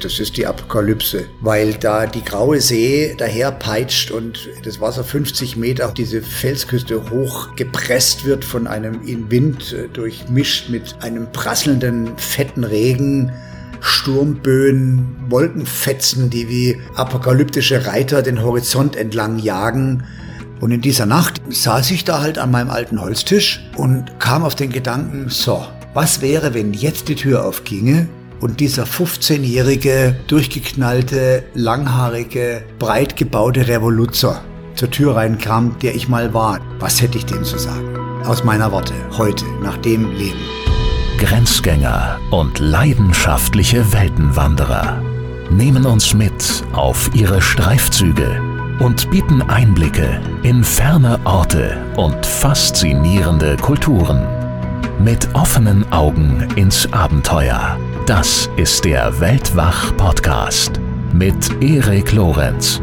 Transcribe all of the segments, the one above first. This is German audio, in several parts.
das ist die Apokalypse, weil da die graue See daher peitscht und das Wasser 50 Meter auf diese Felsküste hochgepresst wird von einem in Wind äh, durchmischt mit einem prasselnden, fetten Regen. Sturmböen, Wolkenfetzen, die wie apokalyptische Reiter den Horizont entlang jagen. Und in dieser Nacht saß ich da halt an meinem alten Holztisch und kam auf den Gedanken, so, was wäre, wenn jetzt die Tür aufginge und dieser 15-jährige, durchgeknallte, langhaarige, breit gebaute Revoluzer zur Tür reinkam, der ich mal war. Was hätte ich dem zu sagen? Aus meiner Worte, heute, nach dem Leben. Grenzgänger und leidenschaftliche Weltenwanderer nehmen uns mit auf ihre Streifzüge und bieten Einblicke in ferne Orte und faszinierende Kulturen. Mit offenen Augen ins Abenteuer das ist der Weltwach-Podcast mit Erik Lorenz.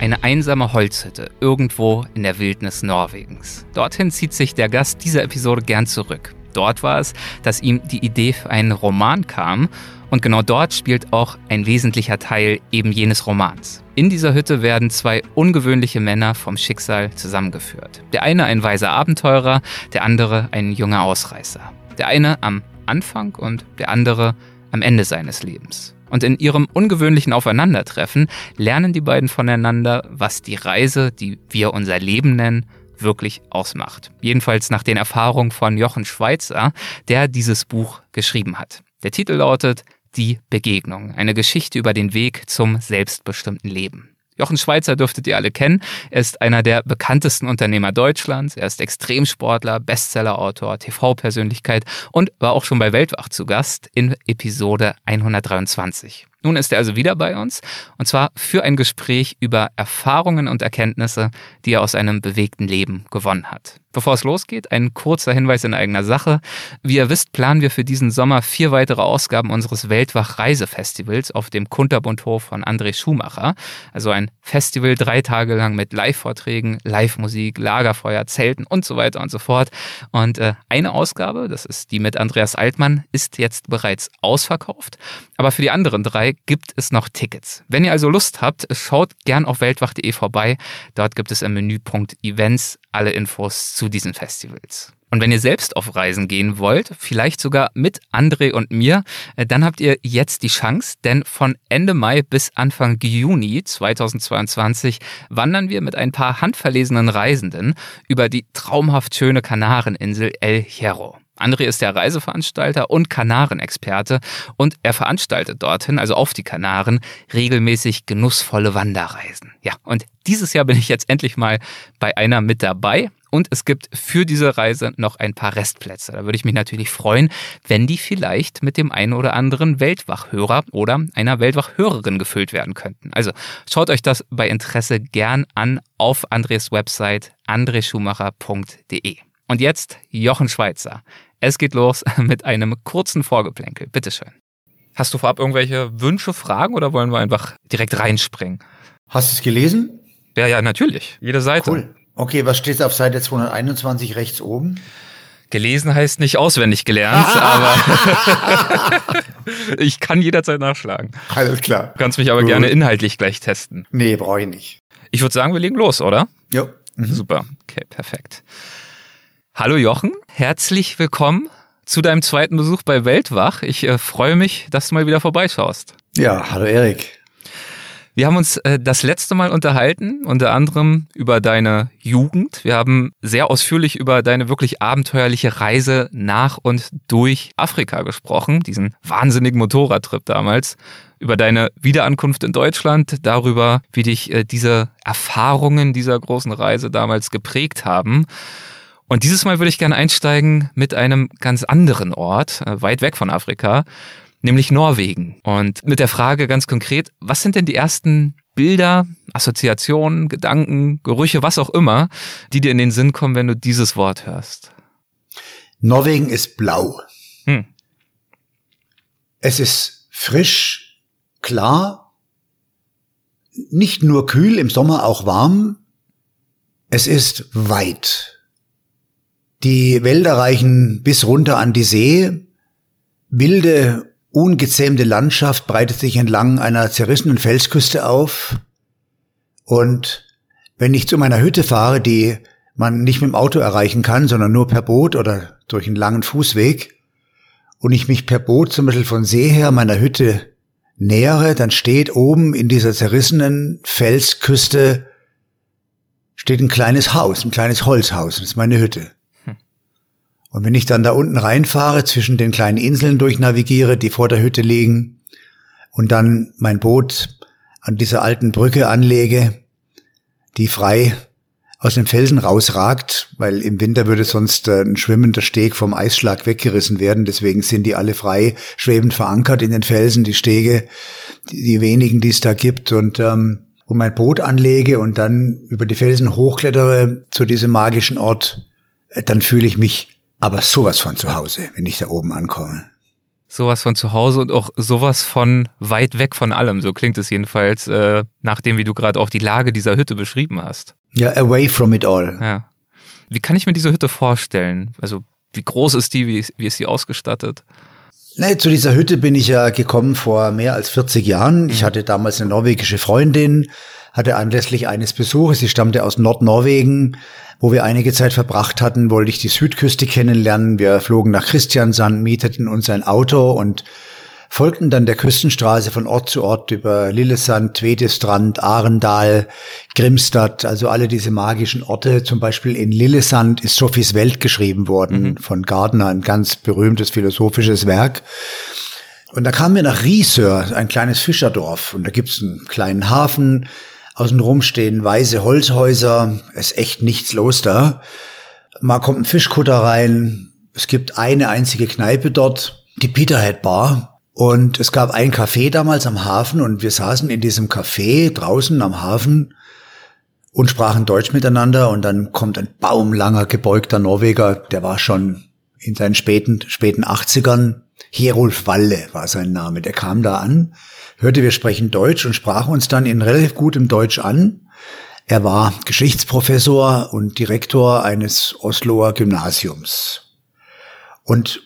Eine einsame Holzhütte irgendwo in der Wildnis Norwegens. Dorthin zieht sich der Gast dieser Episode gern zurück. Dort war es, dass ihm die Idee für einen Roman kam und genau dort spielt auch ein wesentlicher Teil eben jenes Romans. In dieser Hütte werden zwei ungewöhnliche Männer vom Schicksal zusammengeführt. Der eine ein weiser Abenteurer, der andere ein junger Ausreißer. Der eine am Anfang und der andere am Ende seines Lebens. Und in ihrem ungewöhnlichen Aufeinandertreffen lernen die beiden voneinander, was die Reise, die wir unser Leben nennen, wirklich ausmacht. Jedenfalls nach den Erfahrungen von Jochen Schweitzer, der dieses Buch geschrieben hat. Der Titel lautet die Begegnung, eine Geschichte über den Weg zum selbstbestimmten Leben. Jochen Schweizer dürftet ihr alle kennen. Er ist einer der bekanntesten Unternehmer Deutschlands. Er ist Extremsportler, Bestsellerautor, TV-Persönlichkeit und war auch schon bei Weltwach zu Gast in Episode 123. Nun ist er also wieder bei uns und zwar für ein Gespräch über Erfahrungen und Erkenntnisse, die er aus einem bewegten Leben gewonnen hat. Bevor es losgeht, ein kurzer Hinweis in eigener Sache. Wie ihr wisst, planen wir für diesen Sommer vier weitere Ausgaben unseres Weltwach-Reisefestivals auf dem Kunterbundhof von André Schumacher. Also ein Festival drei Tage lang mit Live-Vorträgen, Live-Musik, Lagerfeuer, Zelten und so weiter und so fort. Und äh, eine Ausgabe, das ist die mit Andreas Altmann, ist jetzt bereits ausverkauft. Aber für die anderen drei gibt es noch Tickets. Wenn ihr also Lust habt, schaut gern auf weltwach.de vorbei. Dort gibt es im Menüpunkt Events alle Infos zu diesen Festivals. Und wenn ihr selbst auf Reisen gehen wollt, vielleicht sogar mit André und mir, äh, dann habt ihr jetzt die Chance, denn von Ende Mai bis Anfang Juni 2022 wandern wir mit ein paar handverlesenen Reisenden über die traumhaft schöne Kanareninsel El Hierro. André ist der Reiseveranstalter und Kanarenexperte und er veranstaltet dorthin, also auf die Kanaren, regelmäßig genussvolle Wanderreisen. Ja, und dieses Jahr bin ich jetzt endlich mal bei einer mit dabei. Und es gibt für diese Reise noch ein paar Restplätze. Da würde ich mich natürlich freuen, wenn die vielleicht mit dem einen oder anderen Weltwachhörer oder einer Weltwachhörerin gefüllt werden könnten. Also schaut euch das bei Interesse gern an auf Andres Website andreschumacher.de. Und jetzt Jochen Schweizer. Es geht los mit einem kurzen Vorgeplänkel. Bitteschön. Hast du vorab irgendwelche Wünsche, Fragen oder wollen wir einfach direkt reinspringen? Hast du es gelesen? Ja, ja, natürlich. Jede Seite. Cool. Okay, was steht auf Seite 221 rechts oben? Gelesen heißt nicht auswendig gelernt, aber ich kann jederzeit nachschlagen. Alles klar. Du kannst mich aber Gut. gerne inhaltlich gleich testen. Nee, brauche ich nicht. Ich würde sagen, wir legen los, oder? Ja. Mhm. Super. Okay, perfekt. Hallo Jochen, herzlich willkommen zu deinem zweiten Besuch bei Weltwach. Ich äh, freue mich, dass du mal wieder vorbeischaust. Ja, hallo Erik. Wir haben uns äh, das letzte Mal unterhalten, unter anderem über deine Jugend. Wir haben sehr ausführlich über deine wirklich abenteuerliche Reise nach und durch Afrika gesprochen, diesen wahnsinnigen Motorradtrip damals, über deine Wiederankunft in Deutschland, darüber, wie dich äh, diese Erfahrungen dieser großen Reise damals geprägt haben. Und dieses Mal würde ich gerne einsteigen mit einem ganz anderen Ort, äh, weit weg von Afrika, nämlich Norwegen. Und mit der Frage ganz konkret, was sind denn die ersten Bilder, Assoziationen, Gedanken, Gerüche, was auch immer, die dir in den Sinn kommen, wenn du dieses Wort hörst? Norwegen ist blau. Hm. Es ist frisch, klar, nicht nur kühl, im Sommer auch warm. Es ist weit Die Wälder reichen bis runter an die See. Wilde, ungezähmte Landschaft breitet sich entlang einer zerrissenen Felsküste auf. Und wenn ich zu meiner Hütte fahre, die man nicht mit dem Auto erreichen kann, sondern nur per Boot oder durch einen langen Fußweg, und ich mich per Boot zum Beispiel von See her meiner Hütte nähere, dann steht oben in dieser zerrissenen Felsküste steht ein kleines Haus, ein kleines Holzhaus, das ist meine Hütte. Und wenn ich dann da unten reinfahre, zwischen den kleinen Inseln durchnavigiere, die vor der Hütte liegen, und dann mein Boot an dieser alten Brücke anlege, die frei aus dem Felsen rausragt, weil im Winter würde sonst äh, ein schwimmender Steg vom Eisschlag weggerissen werden. Deswegen sind die alle frei schwebend verankert in den Felsen, die Stege, die, wenigen, die es da gibt. Und ähm, und mein Boot anlege und dann über die Felsen hochklettere zu diesem magischen Ort, äh, dann fühle ich mich aber sowas von zu Hause, wenn ich da oben ankomme. Sowas von zu Hause und auch sowas von weit weg von allem. So klingt es jedenfalls, äh, nachdem wie du gerade auch die Lage dieser Hütte beschrieben hast. Ja, away from it all. Ja. Wie kann ich mir diese Hütte vorstellen? Also wie groß ist die? Wie, wie ist sie ausgestattet? Nee, zu dieser Hütte bin ich ja gekommen vor mehr als 40 Jahren. Ich mhm. hatte damals eine norwegische Freundin, hatte anlässlich eines Besuches, sie stammte aus Nordnorwegen, wo wir einige Zeit verbracht hatten, wollte ich die Südküste kennenlernen. Wir flogen nach Christiansand, mieteten uns ein Auto und folgten dann der Küstenstraße von Ort zu Ort über Lillesand, Twedestrand, Arendal, Grimstad, also alle diese magischen Orte. Zum Beispiel in Lillesand ist Sophies Welt geschrieben worden mhm. von Gardner, ein ganz berühmtes philosophisches Werk. Und da kamen wir nach Riesör, ein kleines Fischerdorf. Und da gibt's einen kleinen Hafen. Außenrum stehen weiße Holzhäuser. Es ist echt nichts los da. Mal kommt ein Fischkutter rein. Es gibt eine einzige Kneipe dort, die Peterhead Bar. Und es gab ein Café damals am Hafen und wir saßen in diesem Café draußen am Hafen und sprachen Deutsch miteinander und dann kommt ein baumlanger, gebeugter Norweger, der war schon in seinen späten, späten 80ern. Herolf Walle war sein Name. Der kam da an, hörte wir sprechen Deutsch und sprach uns dann in relativ gutem Deutsch an. Er war Geschichtsprofessor und Direktor eines Osloer Gymnasiums. Und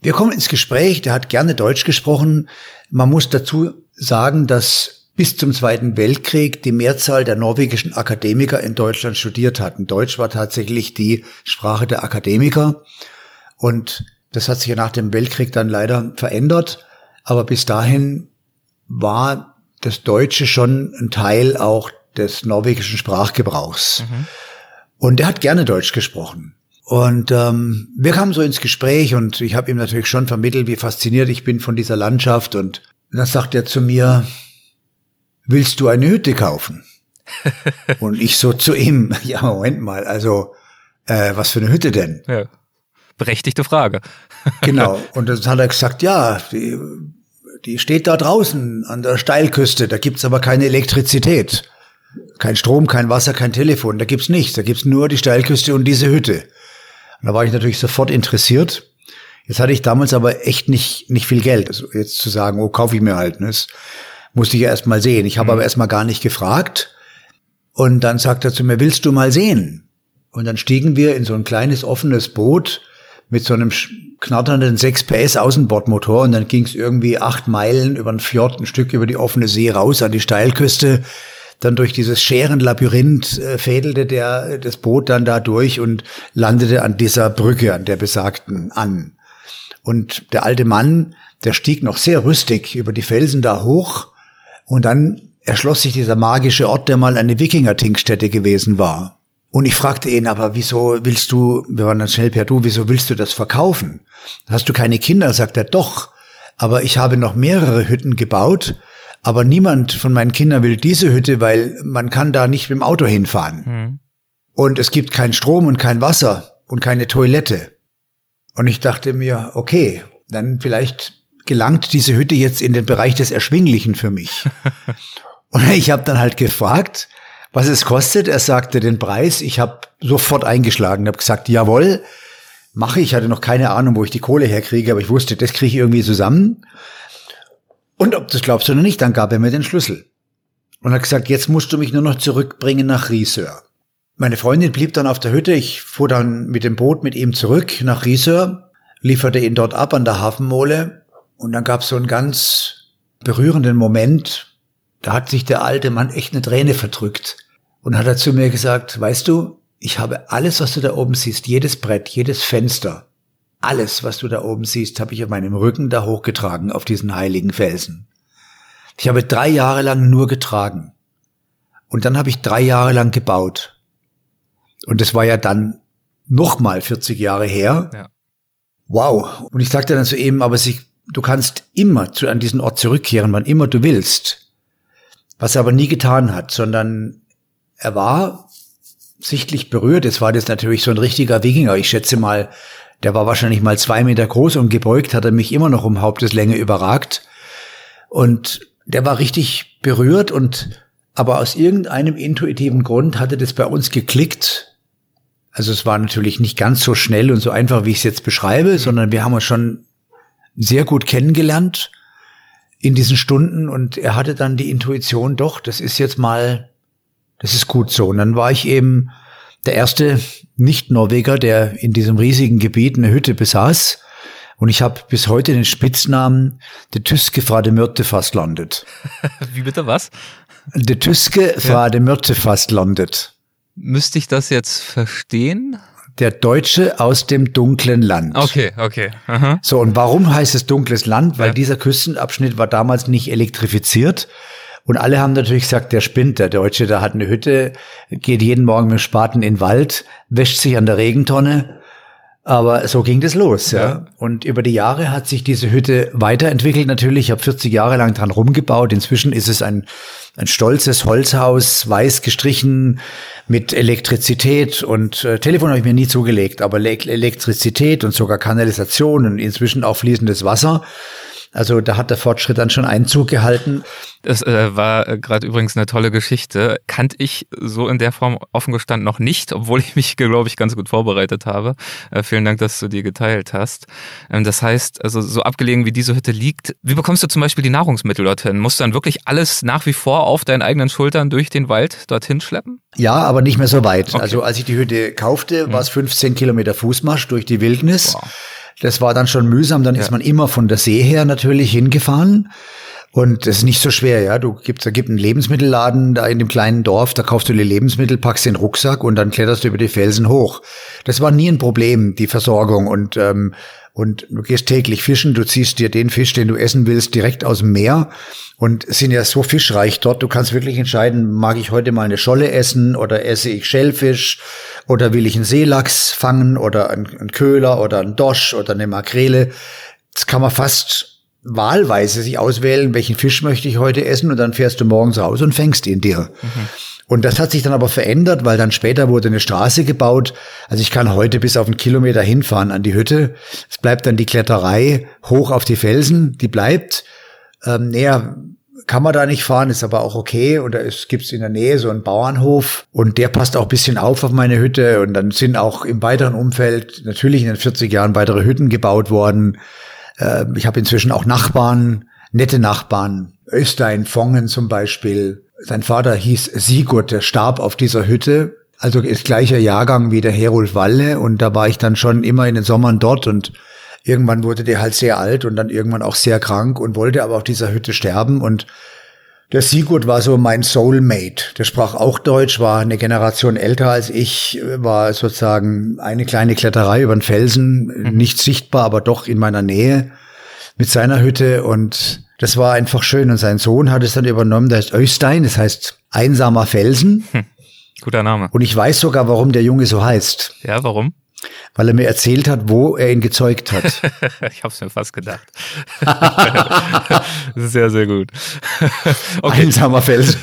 wir kommen ins Gespräch, der hat gerne Deutsch gesprochen. Man muss dazu sagen, dass bis zum Zweiten Weltkrieg die Mehrzahl der norwegischen Akademiker in Deutschland studiert hatten. Deutsch war tatsächlich die Sprache der Akademiker. Und das hat sich ja nach dem Weltkrieg dann leider verändert. Aber bis dahin war das Deutsche schon ein Teil auch des norwegischen Sprachgebrauchs. Mhm. Und er hat gerne Deutsch gesprochen. Und ähm, wir kamen so ins Gespräch und ich habe ihm natürlich schon vermittelt, wie fasziniert ich bin von dieser Landschaft. Und dann sagt er zu mir, willst du eine Hütte kaufen? und ich so zu ihm, ja, Moment mal, also äh, was für eine Hütte denn? Ja. Berechtigte Frage. genau. Und dann hat er gesagt, ja, die, die steht da draußen an der Steilküste, da gibt's aber keine Elektrizität. Kein Strom, kein Wasser, kein Telefon, da gibt's nichts. Da gibt's nur die Steilküste und diese Hütte. Und da war ich natürlich sofort interessiert. Jetzt hatte ich damals aber echt nicht, nicht viel Geld. Also jetzt zu sagen, oh, kaufe ich mir halt. Ne? Das musste ich ja erst mal sehen. Ich habe mhm. aber erst mal gar nicht gefragt. Und dann sagt er zu mir, willst du mal sehen? Und dann stiegen wir in so ein kleines offenes Boot mit so einem knatternden 6 PS Außenbordmotor und dann ging es irgendwie acht Meilen über ein Fjord, ein Stück über die offene See raus an die Steilküste dann durch dieses Scherenlabyrinth äh, fädelte der das Boot dann da durch und landete an dieser Brücke, an der besagten, an. Und der alte Mann, der stieg noch sehr rüstig über die Felsen da hoch und dann erschloss sich dieser magische Ort, der mal eine Wikinger-Tinkstätte gewesen war. Und ich fragte ihn, aber wieso willst du, wir waren dann schnell per Du, wieso willst du das verkaufen? Hast du keine Kinder? Sagt er, doch. Aber ich habe noch mehrere Hütten gebaut aber niemand von meinen Kindern will diese Hütte, weil man kann da nicht mit dem Auto hinfahren. Mhm. Und es gibt keinen Strom und kein Wasser und keine Toilette. Und ich dachte mir, okay, dann vielleicht gelangt diese Hütte jetzt in den Bereich des Erschwinglichen für mich. und ich habe dann halt gefragt, was es kostet. Er sagte den Preis. Ich habe sofort eingeschlagen, habe gesagt, jawohl, mache ich. Ich hatte noch keine Ahnung, wo ich die Kohle herkriege, aber ich wusste, das kriege ich irgendwie zusammen. Und ob das glaubst oder nicht, dann gab er mir den Schlüssel. Und hat gesagt, jetzt musst du mich nur noch zurückbringen nach Rieseur. Meine Freundin blieb dann auf der Hütte. Ich fuhr dann mit dem Boot mit ihm zurück nach Rieseur, lieferte ihn dort ab an der Hafenmole. Und dann gab es so einen ganz berührenden Moment. Da hat sich der alte Mann echt eine Träne verdrückt. Und hat er zu mir gesagt, weißt du, ich habe alles, was du da oben siehst, jedes Brett, jedes Fenster, alles, was du da oben siehst, habe ich auf meinem Rücken da hochgetragen auf diesen heiligen Felsen. Ich habe drei Jahre lang nur getragen. Und dann habe ich drei Jahre lang gebaut. Und das war ja dann nochmal 40 Jahre her. Ja. Wow. Und ich sagte dann zu ihm, aber sie, du kannst immer zu, an diesen Ort zurückkehren, wann immer du willst. Was er aber nie getan hat, sondern er war sichtlich berührt. Es war das natürlich so ein richtiger Wikinger. Ich schätze mal, der war wahrscheinlich mal zwei Meter groß und gebeugt, hat er mich immer noch um Haupteslänge überragt. Und der war richtig berührt und aber aus irgendeinem intuitiven Grund hatte das bei uns geklickt, also es war natürlich nicht ganz so schnell und so einfach, wie ich es jetzt beschreibe, sondern wir haben uns schon sehr gut kennengelernt in diesen Stunden und er hatte dann die Intuition, doch, das ist jetzt mal, das ist gut so. Und dann war ich eben der erste Nicht-Norweger, der in diesem riesigen Gebiet eine Hütte besaß. Und ich habe bis heute den Spitznamen der Tyske Frade Myrte fast landet. Wie bitte was? Der Tyske Frade ja. Myrte fast landet. Müsste ich das jetzt verstehen? Der Deutsche aus dem dunklen Land. Okay, okay. Aha. So, und warum heißt es dunkles Land? Weil ja. dieser Küstenabschnitt war damals nicht elektrifiziert. Und alle haben natürlich gesagt, der spinnt, der Deutsche, der hat eine Hütte, geht jeden Morgen mit dem Spaten in den Wald, wäscht sich an der Regentonne aber so ging das los, ja. ja. Und über die Jahre hat sich diese Hütte weiterentwickelt. Natürlich, ich habe 40 Jahre lang dran rumgebaut. Inzwischen ist es ein, ein stolzes Holzhaus, weiß gestrichen, mit Elektrizität und äh, Telefon habe ich mir nie zugelegt, aber Elektrizität und sogar Kanalisation und inzwischen auch fließendes Wasser. Also da hat der Fortschritt dann schon Einzug gehalten. Das äh, war äh, gerade übrigens eine tolle Geschichte. Kannte ich so in der Form offen gestanden noch nicht, obwohl ich mich, glaube ich, ganz gut vorbereitet habe. Äh, vielen Dank, dass du die geteilt hast. Ähm, das heißt, also so abgelegen wie diese Hütte liegt, wie bekommst du zum Beispiel die Nahrungsmittel dorthin? Musst du dann wirklich alles nach wie vor auf deinen eigenen Schultern durch den Wald dorthin schleppen? Ja, aber nicht mehr so weit. Okay. Also als ich die Hütte kaufte, mhm. war es 15 Kilometer Fußmarsch durch die Wildnis. Wow. Das war dann schon mühsam. Dann ja. ist man immer von der See her natürlich hingefahren. Und das ist nicht so schwer, ja. Du gibst, da gibt einen Lebensmittelladen da in dem kleinen Dorf, da kaufst du die Lebensmittel, packst den Rucksack und dann kletterst du über die Felsen hoch. Das war nie ein Problem, die Versorgung. Und ähm, und du gehst täglich fischen, du ziehst dir den Fisch, den du essen willst, direkt aus dem Meer und sind ja so fischreich dort, du kannst wirklich entscheiden, mag ich heute mal eine Scholle essen oder esse ich Schellfisch oder will ich einen Seelachs fangen oder einen, Köhler oder einen Dosch oder eine Makrele. Das kann man fast wahlweise sich auswählen, welchen Fisch möchte ich heute essen und dann fährst du morgens raus und fängst ihn dir. Mhm. Und das hat sich dann aber verändert, weil dann später wurde eine Straße gebaut. Also ich kann heute bis auf einen Kilometer hinfahren an die Hütte. Es bleibt dann die Kletterei hoch auf die Felsen, die bleibt. Ähm, näher kann man da nicht fahren, ist aber auch okay. Und da gibt es in der Nähe so einen Bauernhof und der passt auch bisschen auf auf meine Hütte. Und dann sind auch im weiteren Umfeld natürlich in den 40 Jahren weitere Hütten gebaut worden. Äh, ich habe inzwischen auch Nachbarn, nette Nachbarn. Östein, Fongen zum Beispiel. Sein Vater hieß Sigurd, der starb auf dieser Hütte. Also ist gleicher Jahrgang wie der Herold Walle und da war ich dann schon immer in den Sommern dort und irgendwann wurde der halt sehr alt und dann irgendwann auch sehr krank und wollte aber auf dieser Hütte sterben und der Sigurd war so mein Soulmate. Der sprach auch Deutsch, war eine Generation älter als ich, war sozusagen eine kleine Kletterei über den Felsen, mhm. nicht sichtbar, aber doch in meiner Nähe mit seiner Hütte und das war einfach schön. Und sein Sohn hat es dann übernommen, der heißt Östein, das heißt einsamer Felsen. Hm, guter Name. Und ich weiß sogar, warum der Junge so heißt. Ja, warum? Weil er mir erzählt hat, wo er ihn gezeugt hat. ich habe es mir fast gedacht. das ist sehr, sehr gut. Okay. Einsamer Felsen.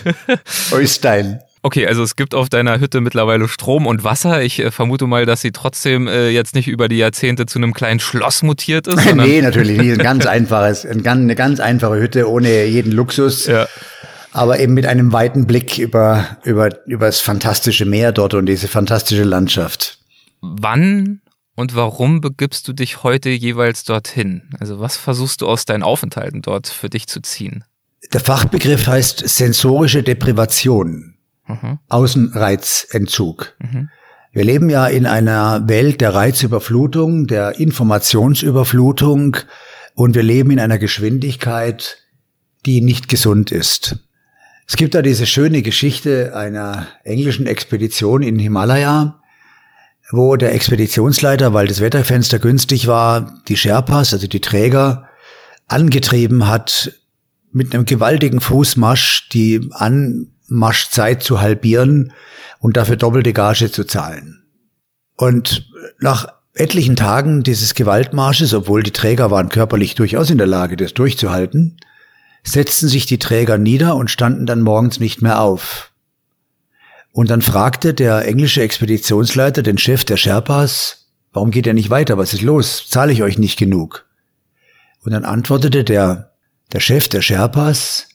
Östein. Okay, also es gibt auf deiner Hütte mittlerweile Strom und Wasser. Ich äh, vermute mal, dass sie trotzdem äh, jetzt nicht über die Jahrzehnte zu einem kleinen Schloss mutiert ist. nee, natürlich nicht. Ein ganz einfaches, ein, eine ganz einfache Hütte ohne jeden Luxus. Ja. Aber eben mit einem weiten Blick über, über, über das fantastische Meer dort und diese fantastische Landschaft. Wann und warum begibst du dich heute jeweils dorthin? Also was versuchst du aus deinen Aufenthalten dort für dich zu ziehen? Der Fachbegriff heißt sensorische Deprivation. Mhm. Außenreizentzug. Mhm. Wir leben ja in einer Welt der Reizüberflutung, der Informationsüberflutung und wir leben in einer Geschwindigkeit, die nicht gesund ist. Es gibt da diese schöne Geschichte einer englischen Expedition in Himalaya, wo der Expeditionsleiter, weil das Wetterfenster günstig war, die Sherpas, also die Träger, angetrieben hat, mit einem gewaltigen Fußmarsch die Anmarschzeit zu halbieren und dafür doppelte Gage zu zahlen. Und nach etlichen Tagen dieses Gewaltmarsches, obwohl die Träger waren körperlich durchaus in der Lage, das durchzuhalten, setzten sich die Träger nieder und standen dann morgens nicht mehr auf. Und dann fragte der englische Expeditionsleiter den Chef der Sherpas, warum geht er nicht weiter? Was ist los? Zahle ich euch nicht genug? Und dann antwortete der, der Chef der Sherpas,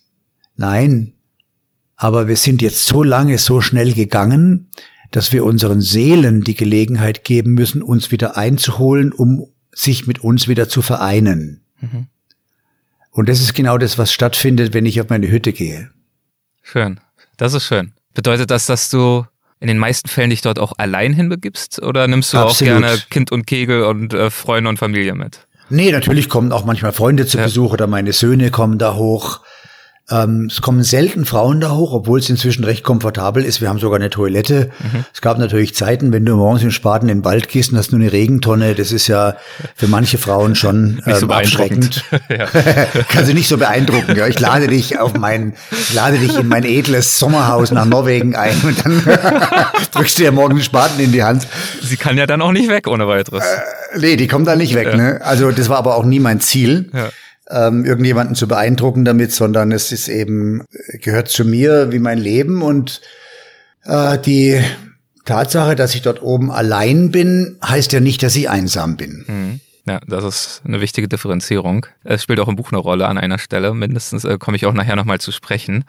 nein, aber wir sind jetzt so lange, so schnell gegangen, dass wir unseren Seelen die Gelegenheit geben müssen, uns wieder einzuholen, um sich mit uns wieder zu vereinen. Mhm. Und das ist genau das, was stattfindet, wenn ich auf meine Hütte gehe. Schön. Das ist schön. Bedeutet das, dass du in den meisten Fällen dich dort auch allein hinbegibst oder nimmst du Absolut. auch gerne Kind und Kegel und äh, Freunde und Familie mit? Nee, natürlich kommen auch manchmal Freunde zu ja. Besuch oder meine Söhne kommen da hoch. Ähm, es kommen selten Frauen da hoch, obwohl es inzwischen recht komfortabel ist. Wir haben sogar eine Toilette. Mhm. Es gab natürlich Zeiten, wenn du morgens im Spaten in den Wald gehst und hast nur eine Regentonne. Das ist ja für manche Frauen schon ähm, so abschreckend. Kann sie nicht so beeindrucken. Ja. Ich lade dich auf mein, ich lade dich in mein edles Sommerhaus nach Norwegen ein und dann drückst du ja morgen den Spaten in die Hand. Sie kann ja dann auch nicht weg ohne weiteres. Äh, nee, die kommt da nicht weg. Ja. Ne? Also das war aber auch nie mein Ziel. Ja ähm, irgendjemanden zu beeindrucken damit, sondern es ist eben, gehört zu mir wie mein Leben und äh, die Tatsache, dass ich dort oben allein bin, heißt ja nicht, dass ich einsam bin. Mhm. Ja, das ist eine wichtige Differenzierung. Es spielt auch im Buch eine Rolle an einer Stelle. Mindestens äh, komme ich auch nachher nochmal zu sprechen.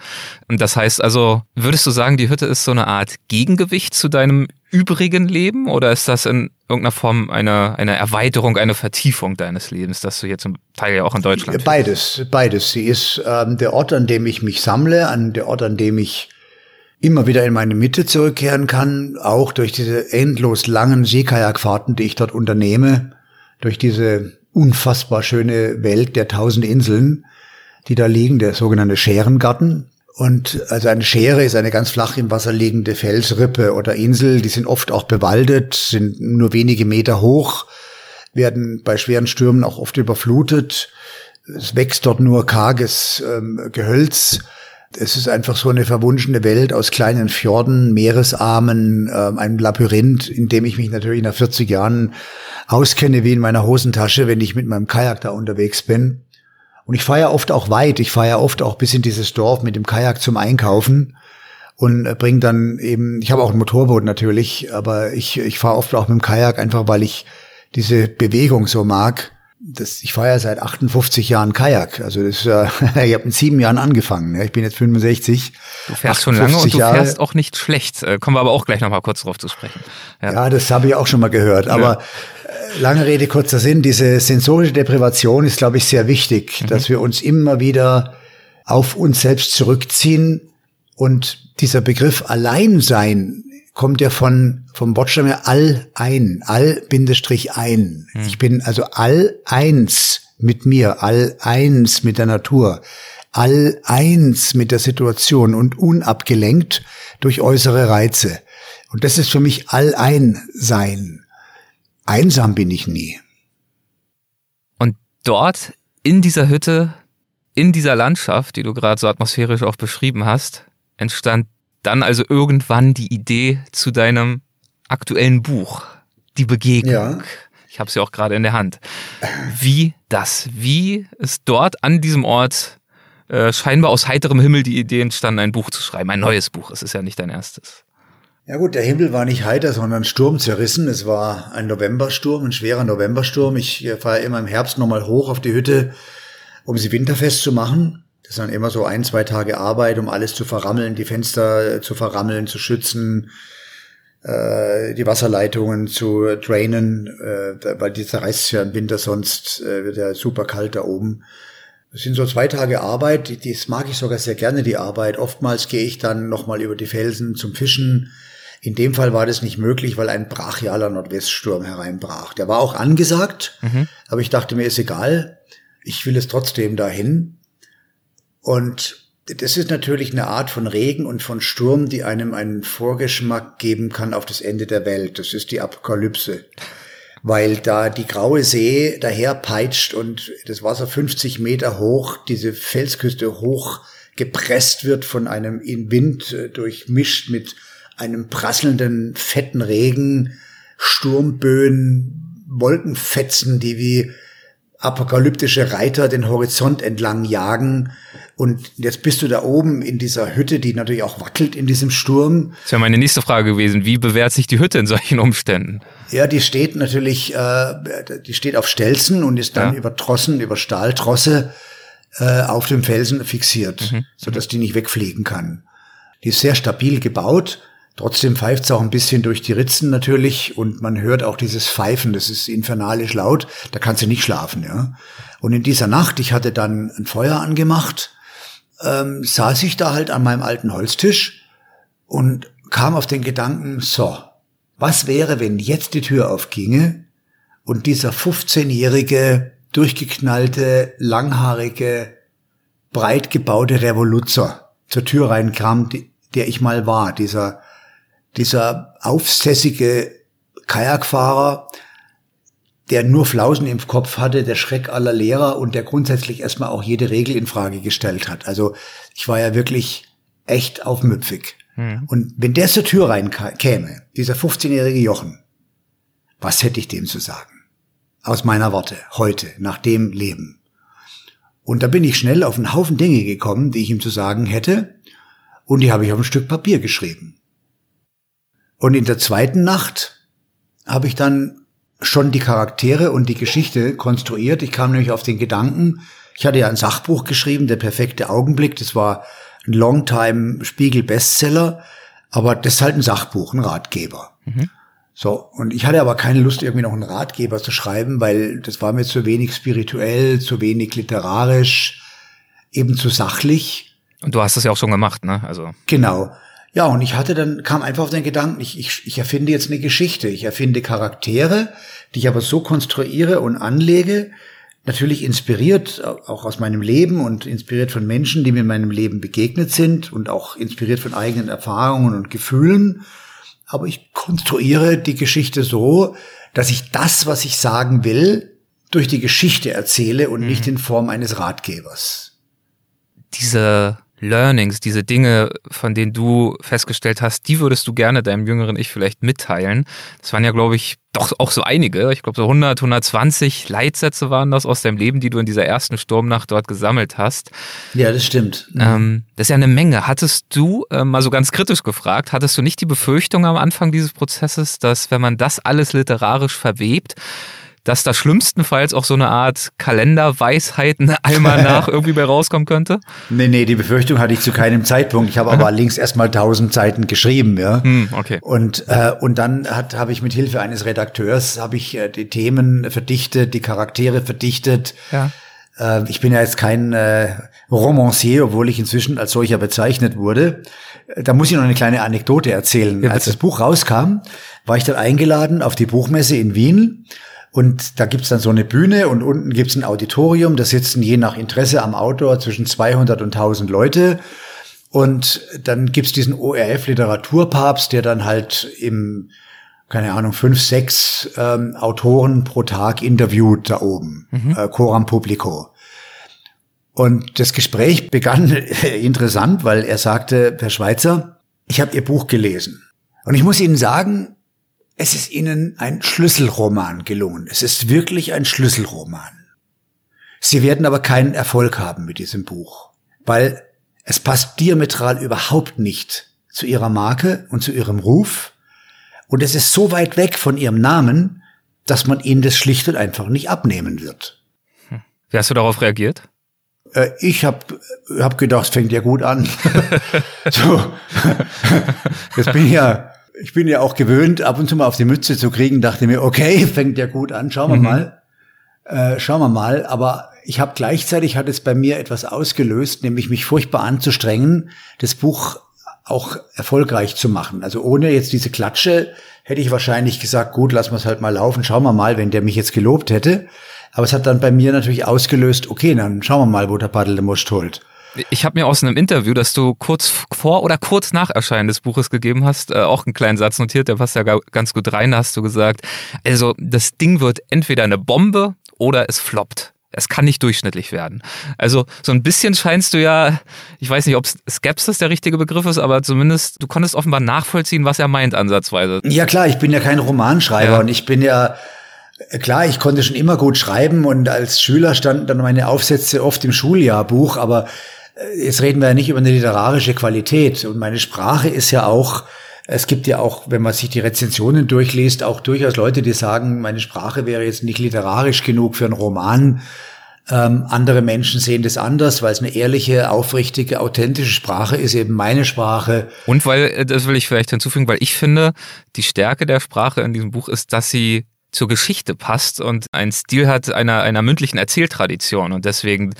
Das heißt also, würdest du sagen, die Hütte ist so eine Art Gegengewicht zu deinem übrigen Leben oder ist das in irgendeiner Form eine, eine Erweiterung, eine Vertiefung deines Lebens, dass du jetzt zum Teil ja auch in Deutschland Beides, beides. Sie ist ähm, der Ort, an dem ich mich sammle, an der Ort, an dem ich immer wieder in meine Mitte zurückkehren kann, auch durch diese endlos langen Seekajakfahrten, die ich dort unternehme durch diese unfassbar schöne Welt der tausend Inseln, die da liegen, der sogenannte Scherengarten. Und also eine Schere ist eine ganz flach im Wasser liegende Felsrippe oder Insel. Die sind oft auch bewaldet, sind nur wenige Meter hoch, werden bei schweren Stürmen auch oft überflutet. Es wächst dort nur karges ähm, Gehölz. Es ist einfach so eine verwunschene Welt aus kleinen Fjorden, Meeresarmen, äh, einem Labyrinth, in dem ich mich natürlich nach 40 Jahren auskenne wie in meiner Hosentasche, wenn ich mit meinem Kajak da unterwegs bin. Und ich fahre ja oft auch weit. Ich fahre ja oft auch bis in dieses Dorf mit dem Kajak zum Einkaufen und bringe dann eben, ich habe auch ein Motorboot natürlich, aber ich, ich fahre oft auch mit dem Kajak einfach, weil ich diese Bewegung so mag das, ich fahre ja seit 58 Jahren Kajak. Also das, äh, ich habe in sieben Jahren angefangen. Ja. Ich bin jetzt 65. Du fährst schon lange und du Jahre. fährst auch nicht schlecht. Äh, kommen wir aber auch gleich noch mal kurz drauf zu sprechen. Ja, ja das habe ich auch schon mal gehört. Aber ja. Äh, lange Rede, kurzer Sinn. Diese sensorische Deprivation ist, glaube ich, sehr wichtig, mhm. dass wir uns immer wieder auf uns selbst zurückziehen und dieser Begriff Alleinsein kommt ja von, vom Wortstamm her all ein, all Bindestrich ein. Hm. Ich bin also all eins mit mir, all eins mit der Natur, all eins mit der Situation und unabgelenkt durch äußere Reize. Und das ist für mich all ein sein. Einsam bin ich nie. Und dort in dieser Hütte, in dieser Landschaft, die du gerade so atmosphärisch auch beschrieben hast, entstand dann also irgendwann die Idee zu deinem aktuellen Buch, die Begegnung. Ja. Ich habe sie auch gerade in der Hand. Wie das? Wie ist dort an diesem Ort äh, scheinbar aus heiterem Himmel die Idee entstanden, ein Buch zu schreiben, ein neues Buch? Es ist ja nicht dein erstes. Ja gut, der Himmel war nicht heiter, sondern sturmzerrissen. Es war ein Novembersturm, ein schwerer Novembersturm. Ich fahre immer im Herbst nochmal hoch auf die Hütte, um sie winterfest zu machen. Das dann immer so ein, zwei Tage Arbeit, um alles zu verrammeln, die Fenster zu verrammeln, zu schützen, äh, die Wasserleitungen zu drainen, äh, weil die zerreißt ja im Winter sonst, äh, wird ja super kalt da oben. Das sind so zwei Tage Arbeit, das mag ich sogar sehr gerne, die Arbeit. Oftmals gehe ich dann nochmal über die Felsen zum Fischen. In dem Fall war das nicht möglich, weil ein brachialer Nordweststurm hereinbrach. Der war auch angesagt, mhm. aber ich dachte mir, ist egal, ich will es trotzdem dahin. Und das ist natürlich eine Art von Regen und von Sturm, die einem einen Vorgeschmack geben kann auf das Ende der Welt. Das ist die Apokalypse weil da die graue See daher peitscht und das Wasser 50 Meter hoch, diese Felsküste hoch gepresst wird von einem in Wind äh, durchmischt mit einem prasselnden, fetten Regen, Sturmböen, Wolkenfetzen, die wie apokalyptische Reiter den Horizont entlang jagen. Und jetzt bist du da oben in dieser Hütte, die natürlich auch wackelt in diesem Sturm. Das wäre meine nächste Frage gewesen. Wie bewährt sich die Hütte in solchen Umständen? Ja, die steht natürlich, äh, die steht auf Stelzen und ist dann ja. über Trossen, über Stahltrosse äh, auf dem Felsen fixiert, mhm. sodass die nicht wegfliegen kann. Die ist sehr stabil gebaut Trotzdem pfeift es auch ein bisschen durch die Ritzen natürlich und man hört auch dieses Pfeifen, das ist infernalisch laut, da kannst du nicht schlafen, ja. Und in dieser Nacht, ich hatte dann ein Feuer angemacht, ähm, saß ich da halt an meinem alten Holztisch und kam auf den Gedanken, so, was wäre, wenn jetzt die Tür aufginge und dieser 15-jährige, durchgeknallte, langhaarige, breit gebaute Revoluzer zur Tür reinkam, der ich mal war, dieser dieser aufsässige Kajakfahrer, der nur Flausen im Kopf hatte, der Schreck aller Lehrer und der grundsätzlich erstmal auch jede Regel in Frage gestellt hat. Also ich war ja wirklich echt aufmüpfig. Hm. Und wenn der zur Tür reinkäme, dieser 15-jährige Jochen, was hätte ich dem zu sagen? Aus meiner Worte, heute, nach dem Leben. Und da bin ich schnell auf einen Haufen Dinge gekommen, die ich ihm zu sagen hätte, und die habe ich auf ein Stück Papier geschrieben. Und in der zweiten Nacht habe ich dann schon die Charaktere und die Geschichte konstruiert. Ich kam nämlich auf den Gedanken, ich hatte ja ein Sachbuch geschrieben, Der perfekte Augenblick. Das war ein Longtime Spiegel Bestseller, aber das ist halt ein Sachbuch, ein Ratgeber. Mhm. So, und ich hatte aber keine Lust, irgendwie noch einen Ratgeber zu schreiben, weil das war mir zu wenig spirituell, zu wenig literarisch, eben zu sachlich. Und du hast das ja auch schon gemacht, ne? Also. Genau. Ja, und ich hatte dann, kam einfach auf den Gedanken, ich, ich, ich erfinde jetzt eine Geschichte. Ich erfinde Charaktere, die ich aber so konstruiere und anlege, natürlich inspiriert auch aus meinem Leben und inspiriert von Menschen, die mir in meinem Leben begegnet sind und auch inspiriert von eigenen Erfahrungen und Gefühlen. Aber ich konstruiere die Geschichte so, dass ich das, was ich sagen will, durch die Geschichte erzähle und mhm. nicht in Form eines Ratgebers. Diese Learnings, diese Dinge, von denen du festgestellt hast, die würdest du gerne deinem jüngeren Ich vielleicht mitteilen. Das waren ja, glaube ich, doch auch so einige. Ich glaube, so 100, 120 Leitsätze waren das aus deinem Leben, die du in dieser ersten Sturmnacht dort gesammelt hast. Ja, das stimmt. Ähm, das ist ja eine Menge. Hattest du, äh, mal so ganz kritisch gefragt, hattest du nicht die Befürchtung am Anfang dieses Prozesses, dass wenn man das alles literarisch verwebt, dass da schlimmstenfalls auch so eine Art Kalenderweisheiten einmal nach irgendwie bei rauskommen könnte? Nee, nee, die Befürchtung hatte ich zu keinem Zeitpunkt. Ich habe aber links erstmal tausend Seiten geschrieben, ja. Hm, okay. Und, äh, und dann hat, habe ich mit Hilfe eines Redakteurs, habe ich äh, die Themen verdichtet, die Charaktere verdichtet. Ja. Äh, ich bin ja jetzt kein äh, Romancier, obwohl ich inzwischen als solcher bezeichnet wurde. Da muss ich noch eine kleine Anekdote erzählen. Ja, als das Buch rauskam, war ich dann eingeladen auf die Buchmesse in Wien und da gibt's dann so eine Bühne und unten gibt's ein Auditorium. Da sitzen je nach Interesse am Autor zwischen 200 und 1000 Leute. Und dann gibt's diesen ORF-Literaturpapst, der dann halt im, keine Ahnung, fünf, sechs ähm, Autoren pro Tag interviewt da oben, mhm. äh, Coram Publico. Und das Gespräch begann interessant, weil er sagte, Herr Schweizer, ich habe Ihr Buch gelesen. Und ich muss Ihnen sagen, es ist ihnen ein Schlüsselroman gelungen. Es ist wirklich ein Schlüsselroman. Sie werden aber keinen Erfolg haben mit diesem Buch, weil es passt diametral überhaupt nicht zu ihrer Marke und zu ihrem Ruf. Und es ist so weit weg von ihrem Namen, dass man ihnen das schlicht und einfach nicht abnehmen wird. Hm. Wie hast du darauf reagiert? Äh, ich habe hab gedacht, es fängt ja gut an. so, jetzt bin ich ja ich bin ja auch gewöhnt, ab und zu mal auf die Mütze zu kriegen, dachte mir, okay, fängt ja gut an, schauen wir mhm. mal. Äh, schauen wir mal. Aber ich habe gleichzeitig hat es bei mir etwas ausgelöst, nämlich mich furchtbar anzustrengen, das Buch auch erfolgreich zu machen. Also ohne jetzt diese Klatsche hätte ich wahrscheinlich gesagt, gut, lassen wir es halt mal laufen, schauen wir mal, wenn der mich jetzt gelobt hätte. Aber es hat dann bei mir natürlich ausgelöst, okay, dann schauen wir mal, wo der Paddel der Most holt. Ich habe mir aus einem Interview, das du kurz vor oder kurz nach Erscheinen des Buches gegeben hast, äh, auch einen kleinen Satz notiert, der passt ja ganz gut rein, da hast du gesagt, also das Ding wird entweder eine Bombe oder es floppt. Es kann nicht durchschnittlich werden. Also so ein bisschen scheinst du ja, ich weiß nicht, ob Skepsis der richtige Begriff ist, aber zumindest du konntest offenbar nachvollziehen, was er meint ansatzweise. Ja klar, ich bin ja kein Romanschreiber ja. und ich bin ja Klar, ich konnte schon immer gut schreiben und als Schüler standen dann meine Aufsätze oft im Schuljahrbuch, aber äh, jetzt reden wir ja nicht über eine literarische Qualität und meine Sprache ist ja auch, es gibt ja auch, wenn man sich die Rezensionen durchliest, auch durchaus Leute, die sagen, meine Sprache wäre jetzt nicht literarisch genug für einen Roman. Ähm, andere Menschen sehen das anders, weil es eine ehrliche, aufrichtige, authentische Sprache ist, eben meine Sprache. Und weil, äh, das will ich vielleicht hinzufügen, weil ich finde, die Stärke der Sprache in diesem Buch ist, dass sie zur Geschichte passt und einen Stil hat einer, einer mündlichen Erzähltradition. Und deswegen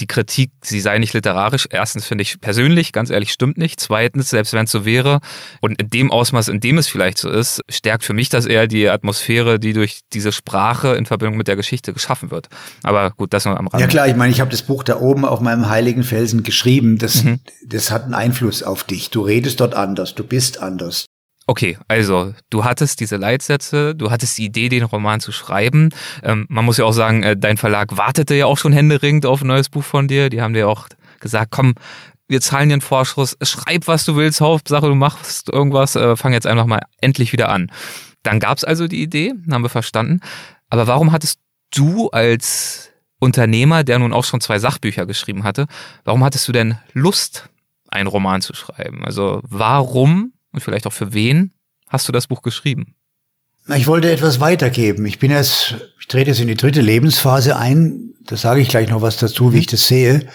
die Kritik, sie sei nicht literarisch, erstens finde ich persönlich, ganz ehrlich, stimmt nicht. Zweitens, selbst wenn es so wäre und in dem Ausmaß, in dem es vielleicht so ist, stärkt für mich das eher die Atmosphäre, die durch diese Sprache in Verbindung mit der Geschichte geschaffen wird. Aber gut, das noch am Rande. Ja klar, ich meine, ich habe das Buch da oben auf meinem heiligen Felsen geschrieben. Das, mhm. das hat einen Einfluss auf dich. Du redest dort anders, du bist anders. Okay, also du hattest diese Leitsätze, du hattest die Idee, den Roman zu schreiben. Ähm, man muss ja auch sagen, äh, dein Verlag wartete ja auch schon händeringend auf ein neues Buch von dir. Die haben dir auch gesagt, komm, wir zahlen dir einen Vorschuss, schreib, was du willst, Hauptsache du machst irgendwas, äh, fang jetzt einfach mal endlich wieder an. Dann gab's also die Idee, haben wir verstanden. Aber warum hattest du als Unternehmer, der nun auch schon zwei Sachbücher geschrieben hatte, warum hattest du denn Lust, einen Roman zu schreiben? Also warum und vielleicht auch für wen hast du das Buch geschrieben? Ich wollte etwas weitergeben. Ich bin jetzt, ich trete jetzt in die dritte Lebensphase ein. Da sage ich gleich noch was dazu, wie ich das sehe.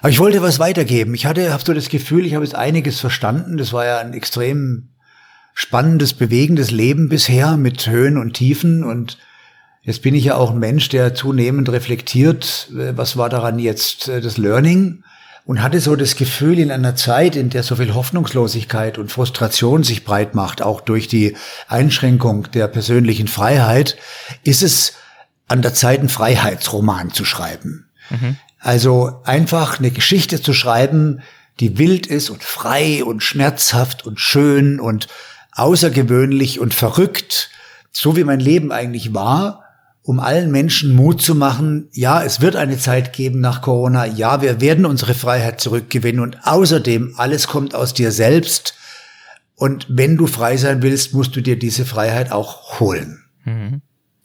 Aber ich wollte was weitergeben. Ich hatte, habe so das Gefühl, ich habe jetzt einiges verstanden. Das war ja ein extrem spannendes, bewegendes Leben bisher mit Höhen und Tiefen. Und jetzt bin ich ja auch ein Mensch, der zunehmend reflektiert, was war daran jetzt äh, das Learning und hatte so das Gefühl, in einer Zeit, in der so viel Hoffnungslosigkeit und Frustration sich breit macht, auch durch die Einschränkung der persönlichen Freiheit, ist es an der Zeit, einen Freiheitsroman zu schreiben. Mhm. Also einfach eine Geschichte zu schreiben, die wild ist und frei und schmerzhaft und schön und außergewöhnlich und verrückt, so wie mein Leben eigentlich war, um allen Menschen Mut zu machen, ja, es wird eine Zeit geben nach Corona, ja, wir werden unsere Freiheit zurückgewinnen und außerdem, alles kommt aus dir selbst und wenn du frei sein willst, musst du dir diese Freiheit auch holen. Mhm.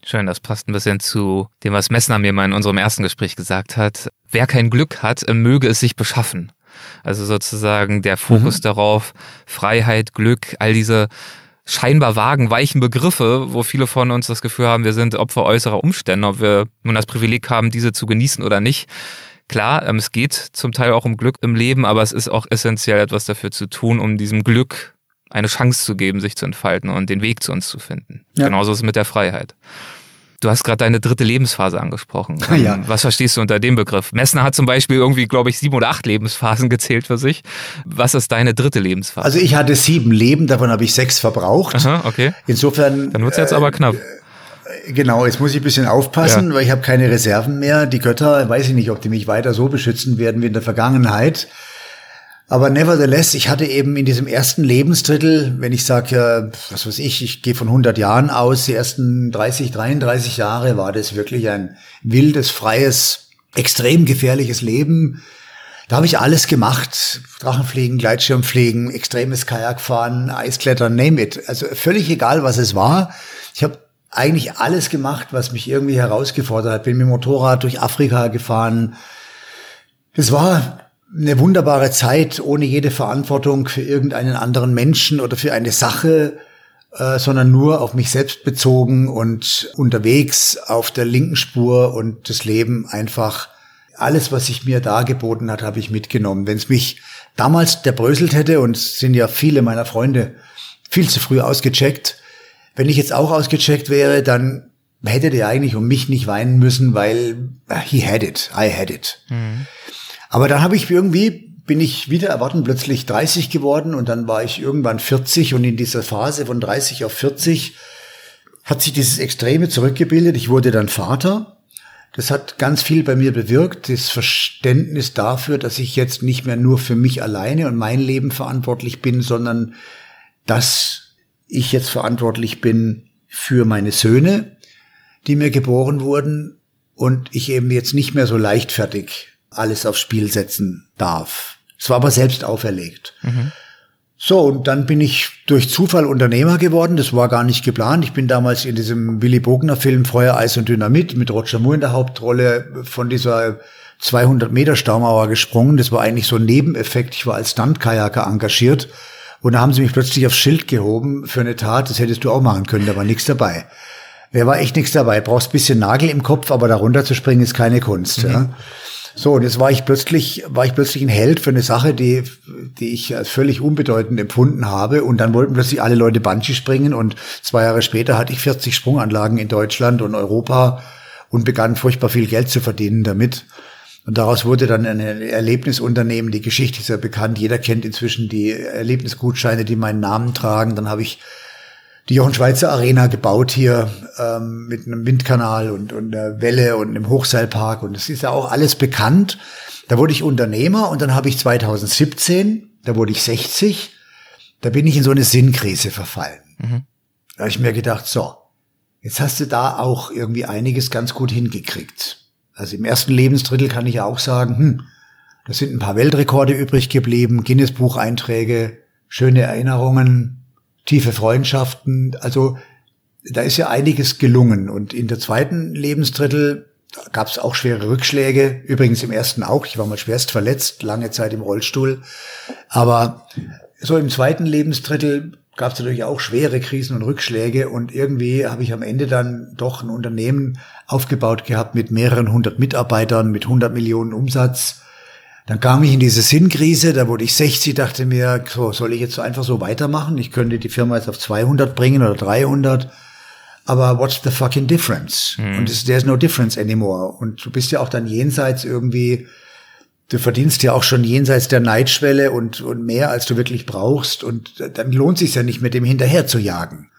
Schön, das passt ein bisschen zu dem, was Messner mir mal in unserem ersten Gespräch gesagt hat. Wer kein Glück hat, möge es sich beschaffen. Also sozusagen der Fokus mhm. darauf, Freiheit, Glück, all diese scheinbar vagen, weichen Begriffe, wo viele von uns das Gefühl haben, wir sind Opfer äußerer Umstände, ob wir nun das Privileg haben, diese zu genießen oder nicht. Klar, ähm, es geht zum Teil auch um Glück im Leben, aber es ist auch essentiell etwas dafür zu tun, um diesem Glück eine Chance zu geben, sich zu entfalten und den Weg zu uns zu finden. Ja. Genauso ist es mit der Freiheit. Du hast gerade deine dritte Lebensphase angesprochen. Ja. Was verstehst du unter dem Begriff? Messner hat zum Beispiel irgendwie, glaube ich, sieben oder acht Lebensphasen gezählt für sich. Was ist deine dritte Lebensphase? Also ich hatte sieben Leben, davon habe ich sechs verbraucht. Aha, okay. Insofern. Dann wird es jetzt aber knapp. Äh, genau, jetzt muss ich ein bisschen aufpassen, ja. weil ich habe keine Reserven mehr. Die Götter, weiß ich nicht, ob die mich weiter so beschützen werden wie in der Vergangenheit. Aber nevertheless, ich hatte eben in diesem ersten Lebensdrittel, wenn ich sage, was weiß ich, ich gehe von 100 Jahren aus, die ersten 30, 33 Jahre war das wirklich ein wildes, freies, extrem gefährliches Leben. Da habe ich alles gemacht. Drachenfliegen, Gleitschirmfliegen, extremes Kajakfahren, Eisklettern, name it. Also völlig egal, was es war. Ich habe eigentlich alles gemacht, was mich irgendwie herausgefordert hat. Bin mit dem Motorrad durch Afrika gefahren. Es war eine wunderbare Zeit ohne jede Verantwortung für irgendeinen anderen Menschen oder für eine Sache, äh, sondern nur auf mich selbst bezogen und unterwegs auf der linken Spur und das Leben einfach alles, was sich mir dargeboten hat, habe ich mitgenommen. Wenn es mich damals der bröselt hätte und es sind ja viele meiner Freunde viel zu früh ausgecheckt, wenn ich jetzt auch ausgecheckt wäre, dann hätte der eigentlich um mich nicht weinen müssen, weil he had it, I had it. Mhm. Aber dann habe ich irgendwie bin ich wieder erwarten plötzlich 30 geworden und dann war ich irgendwann 40 und in dieser Phase von 30 auf 40 hat sich dieses Extreme zurückgebildet. Ich wurde dann Vater. Das hat ganz viel bei mir bewirkt, das Verständnis dafür, dass ich jetzt nicht mehr nur für mich alleine und mein Leben verantwortlich bin, sondern dass ich jetzt verantwortlich bin für meine Söhne, die mir geboren wurden und ich eben jetzt nicht mehr so leichtfertig alles aufs Spiel setzen darf. Es war aber selbst auferlegt. Mhm. So, und dann bin ich durch Zufall Unternehmer geworden. Das war gar nicht geplant. Ich bin damals in diesem Willy Bogner Film Feuer, Eis und Dynamit mit Roger Moore in der Hauptrolle von dieser 200 Meter Staumauer gesprungen. Das war eigentlich so ein Nebeneffekt. Ich war als Stunt-Kajaker engagiert. Und da haben sie mich plötzlich aufs Schild gehoben für eine Tat. Das hättest du auch machen können. Da war nichts dabei. Wer war echt nichts dabei. Brauchst bisschen Nagel im Kopf, aber darunter zu springen ist keine Kunst. Mhm. Ja. So, und jetzt war ich plötzlich, war ich plötzlich ein Held für eine Sache, die, die ich als völlig unbedeutend empfunden habe. Und dann wollten plötzlich alle Leute Bungee springen. Und zwei Jahre später hatte ich 40 Sprunganlagen in Deutschland und Europa und begann furchtbar viel Geld zu verdienen damit. Und daraus wurde dann ein Erlebnisunternehmen. Die Geschichte ist ja bekannt. Jeder kennt inzwischen die Erlebnisgutscheine, die meinen Namen tragen. Dann habe ich die Jochen Schweizer Arena gebaut hier ähm, mit einem Windkanal und, und einer Welle und einem Hochseilpark. Und das ist ja auch alles bekannt. Da wurde ich Unternehmer und dann habe ich 2017, da wurde ich 60, da bin ich in so eine Sinnkrise verfallen. Mhm. Da habe ich mir gedacht, so, jetzt hast du da auch irgendwie einiges ganz gut hingekriegt. Also im ersten Lebensdrittel kann ich ja auch sagen, hm, da sind ein paar Weltrekorde übrig geblieben, Guinness-Bucheinträge, schöne Erinnerungen, tiefe Freundschaften. Also da ist ja einiges gelungen. Und in der zweiten Lebensdrittel gab es auch schwere Rückschläge. Übrigens im ersten auch. Ich war mal schwerst verletzt, lange Zeit im Rollstuhl. Aber so im zweiten Lebensdrittel gab es natürlich auch schwere Krisen und Rückschläge. Und irgendwie habe ich am Ende dann doch ein Unternehmen aufgebaut gehabt mit mehreren hundert Mitarbeitern, mit 100 Millionen Umsatz dann kam ich in diese Sinnkrise, da wurde ich 60, dachte mir, so, soll ich jetzt so einfach so weitermachen? Ich könnte die Firma jetzt auf 200 bringen oder 300. Aber what's the fucking difference? Hm. Und there's no difference anymore. Und du bist ja auch dann jenseits irgendwie, du verdienst ja auch schon jenseits der Neidschwelle und, und mehr, als du wirklich brauchst. Und dann lohnt sich ja nicht, mit dem hinterher zu jagen.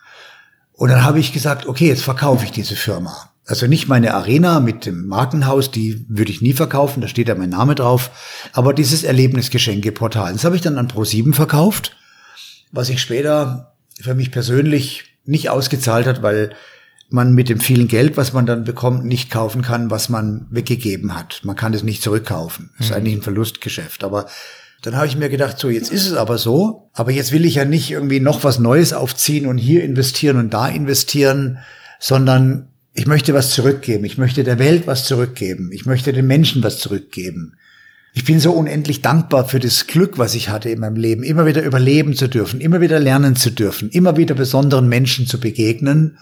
Und dann habe ich gesagt, okay, jetzt verkaufe ich diese Firma. Also nicht meine Arena mit dem Markenhaus, die würde ich nie verkaufen, da steht ja mein Name drauf. Aber dieses Erlebnisgeschenkeportal, das habe ich dann an Pro7 verkauft, was sich später für mich persönlich nicht ausgezahlt hat, weil man mit dem vielen Geld, was man dann bekommt, nicht kaufen kann, was man weggegeben hat. Man kann es nicht zurückkaufen. Das ist mhm. eigentlich ein Verlustgeschäft. Aber dann habe ich mir gedacht, so jetzt ist es aber so, aber jetzt will ich ja nicht irgendwie noch was Neues aufziehen und hier investieren und da investieren, sondern ich möchte was zurückgeben. Ich möchte der Welt was zurückgeben. Ich möchte den Menschen was zurückgeben. Ich bin so unendlich dankbar für das Glück, was ich hatte in meinem Leben, immer wieder überleben zu dürfen, immer wieder lernen zu dürfen, immer wieder besonderen Menschen zu begegnen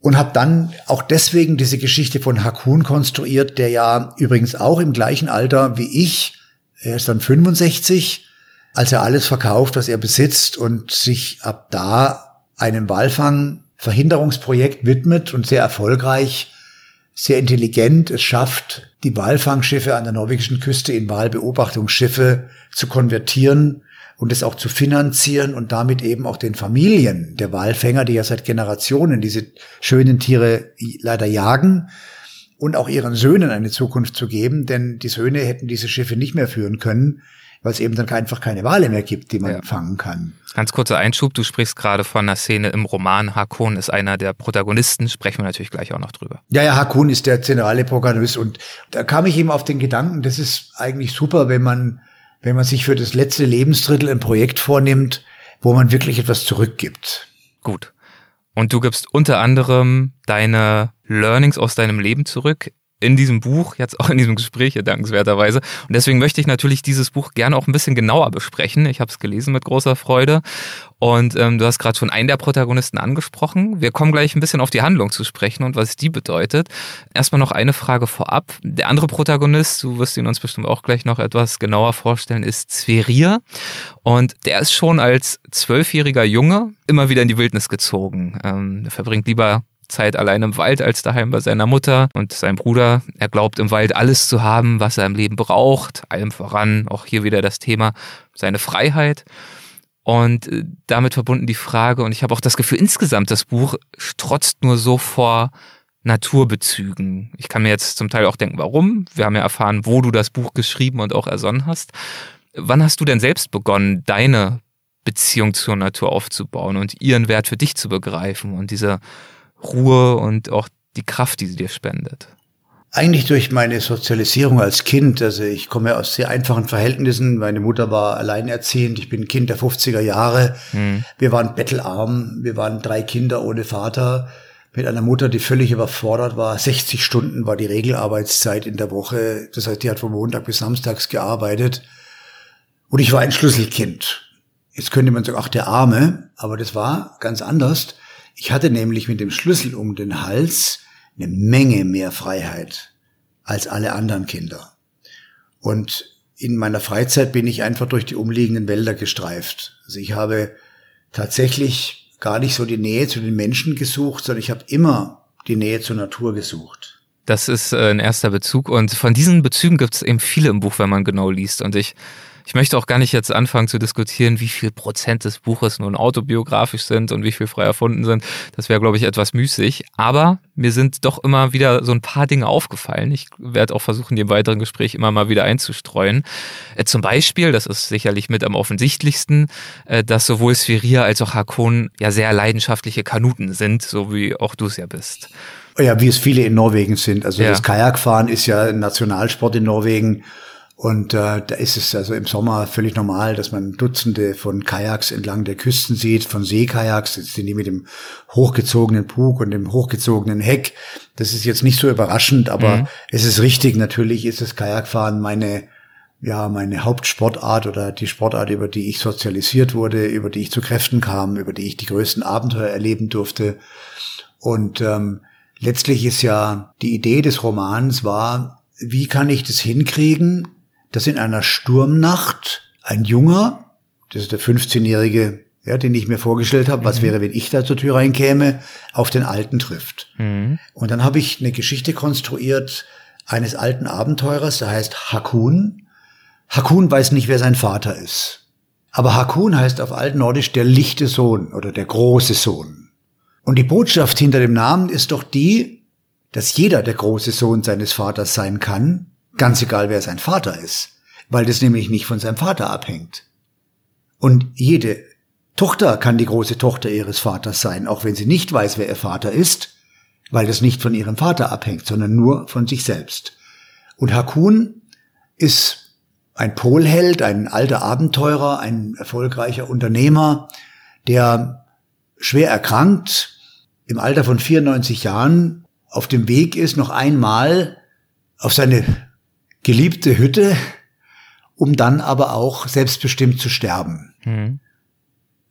und habe dann auch deswegen diese Geschichte von Hakun konstruiert, der ja übrigens auch im gleichen Alter wie ich, er ist dann 65, als er alles verkauft, was er besitzt und sich ab da einem Walfang Verhinderungsprojekt widmet und sehr erfolgreich, sehr intelligent es schafft, die Walfangschiffe an der norwegischen Küste in Walbeobachtungsschiffe zu konvertieren und es auch zu finanzieren und damit eben auch den Familien der Walfänger, die ja seit Generationen diese schönen Tiere leider jagen, und auch ihren Söhnen eine Zukunft zu geben, denn die Söhne hätten diese Schiffe nicht mehr führen können, weil es eben dann einfach keine Wale mehr gibt, die man ja. fangen kann. Ganz kurzer Einschub, du sprichst gerade von einer Szene im Roman. Hakun ist einer der Protagonisten, sprechen wir natürlich gleich auch noch drüber. Ja, ja, Hakun ist der zentrale Protagonist und da kam ich eben auf den Gedanken, das ist eigentlich super, wenn man, wenn man sich für das letzte Lebensdrittel ein Projekt vornimmt, wo man wirklich etwas zurückgibt. Gut. Und du gibst unter anderem deine Learnings aus deinem Leben zurück in diesem Buch, jetzt auch in diesem Gespräch dankenswerterweise. Und deswegen möchte ich natürlich dieses Buch gerne auch ein bisschen genauer besprechen. Ich habe es gelesen mit großer Freude. Und ähm, du hast gerade schon einen der Protagonisten angesprochen. Wir kommen gleich ein bisschen auf die Handlung zu sprechen und was die bedeutet. Erstmal noch eine Frage vorab. Der andere Protagonist, du wirst ihn uns bestimmt auch gleich noch etwas genauer vorstellen, ist Zverir. Und der ist schon als zwölfjähriger Junge immer wieder in die Wildnis gezogen. Ähm, er verbringt lieber Zeit allein im Wald als daheim bei seiner Mutter und sein Bruder. Er glaubt im Wald alles zu haben, was er im Leben braucht. Allem voran, auch hier wieder das Thema, seine Freiheit. Und äh, damit verbunden die Frage, und ich habe auch das Gefühl, insgesamt das Buch strotzt nur so vor Naturbezügen. Ich kann mir jetzt zum Teil auch denken, warum. Wir haben ja erfahren, wo du das Buch geschrieben und auch ersonnen hast. Wann hast du denn selbst begonnen, deine Beziehung zur Natur aufzubauen und ihren Wert für dich zu begreifen und diese Ruhe und auch die Kraft, die sie dir spendet? Eigentlich durch meine Sozialisierung als Kind. Also ich komme aus sehr einfachen Verhältnissen. Meine Mutter war alleinerziehend. Ich bin Kind der 50er Jahre. Mhm. Wir waren bettelarm. Wir waren drei Kinder ohne Vater. Mit einer Mutter, die völlig überfordert war. 60 Stunden war die Regelarbeitszeit in der Woche. Das heißt, die hat von Montag bis Samstags gearbeitet. Und ich war ein Schlüsselkind. Jetzt könnte man sagen, ach, der Arme. Aber das war ganz anders. Ich hatte nämlich mit dem Schlüssel um den Hals eine Menge mehr Freiheit als alle anderen Kinder. Und in meiner Freizeit bin ich einfach durch die umliegenden Wälder gestreift. Also ich habe tatsächlich gar nicht so die Nähe zu den Menschen gesucht, sondern ich habe immer die Nähe zur Natur gesucht. Das ist äh, ein erster Bezug und von diesen Bezügen gibt es eben viele im Buch, wenn man genau liest. Und ich ich möchte auch gar nicht jetzt anfangen zu diskutieren, wie viel Prozent des Buches nun autobiografisch sind und wie viel frei erfunden sind. Das wäre, glaube ich, etwas müßig. Aber mir sind doch immer wieder so ein paar Dinge aufgefallen. Ich werde auch versuchen, die im weiteren Gespräch immer mal wieder einzustreuen. Äh, zum Beispiel, das ist sicherlich mit am offensichtlichsten, äh, dass sowohl Spheria als auch Hakon ja sehr leidenschaftliche Kanuten sind, so wie auch du es ja bist. Ja, wie es viele in Norwegen sind. Also ja. das Kajakfahren ist ja ein Nationalsport in Norwegen. Und äh, da ist es also im Sommer völlig normal, dass man Dutzende von Kajaks entlang der Küsten sieht, von Seekajaks, jetzt sind die mit dem hochgezogenen Bug und dem hochgezogenen Heck. Das ist jetzt nicht so überraschend, aber mhm. es ist richtig, natürlich ist das Kajakfahren meine, ja, meine Hauptsportart oder die Sportart, über die ich sozialisiert wurde, über die ich zu Kräften kam, über die ich die größten Abenteuer erleben durfte. Und ähm, letztlich ist ja die Idee des Romans war, wie kann ich das hinkriegen, dass in einer Sturmnacht ein Junger, das ist der 15-jährige, ja, den ich mir vorgestellt habe, was mhm. wäre, wenn ich da zur Tür reinkäme, auf den Alten trifft. Mhm. Und dann habe ich eine Geschichte konstruiert eines alten Abenteurers, der heißt Hakun. Hakun weiß nicht, wer sein Vater ist. Aber Hakun heißt auf altnordisch der lichte Sohn oder der große Sohn. Und die Botschaft hinter dem Namen ist doch die, dass jeder der große Sohn seines Vaters sein kann, Ganz egal, wer sein Vater ist, weil das nämlich nicht von seinem Vater abhängt. Und jede Tochter kann die große Tochter ihres Vaters sein, auch wenn sie nicht weiß, wer ihr Vater ist, weil das nicht von ihrem Vater abhängt, sondern nur von sich selbst. Und Hakun ist ein Polheld, ein alter Abenteurer, ein erfolgreicher Unternehmer, der schwer erkrankt, im Alter von 94 Jahren auf dem Weg ist, noch einmal auf seine geliebte Hütte, um dann aber auch selbstbestimmt zu sterben. Mhm.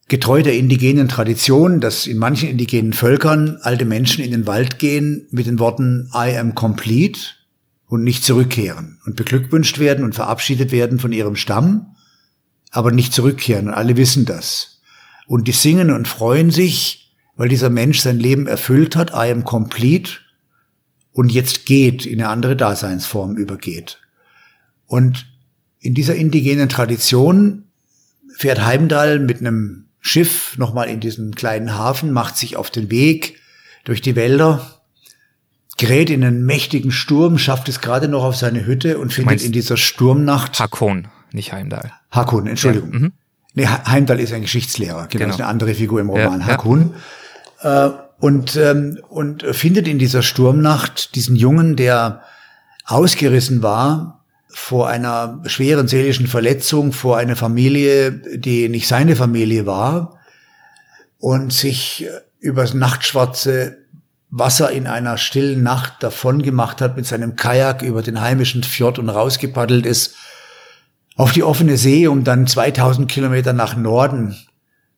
Getreu der indigenen Tradition, dass in manchen indigenen Völkern alte Menschen in den Wald gehen mit den Worten I am complete und nicht zurückkehren und beglückwünscht werden und verabschiedet werden von ihrem Stamm, aber nicht zurückkehren. Und alle wissen das. Und die singen und freuen sich, weil dieser Mensch sein Leben erfüllt hat, I am complete und jetzt geht, in eine andere Daseinsform übergeht. Und in dieser indigenen Tradition fährt Heimdall mit einem Schiff nochmal in diesen kleinen Hafen, macht sich auf den Weg durch die Wälder, gerät in einen mächtigen Sturm, schafft es gerade noch auf seine Hütte und findet in dieser Sturmnacht. Hakon, nicht Heimdall. Hakon, Entschuldigung. Ja, mhm. nee, Heimdall ist ein Geschichtslehrer, genau, genau. ist eine andere Figur im Roman. Ja, Hakon. Ja. Äh, und, ähm, und findet in dieser Sturmnacht diesen Jungen, der ausgerissen war vor einer schweren seelischen Verletzung, vor einer Familie, die nicht seine Familie war und sich übers nachtschwarze Wasser in einer stillen Nacht davon gemacht hat mit seinem Kajak über den heimischen Fjord und rausgepaddelt ist auf die offene See, um dann 2000 Kilometer nach Norden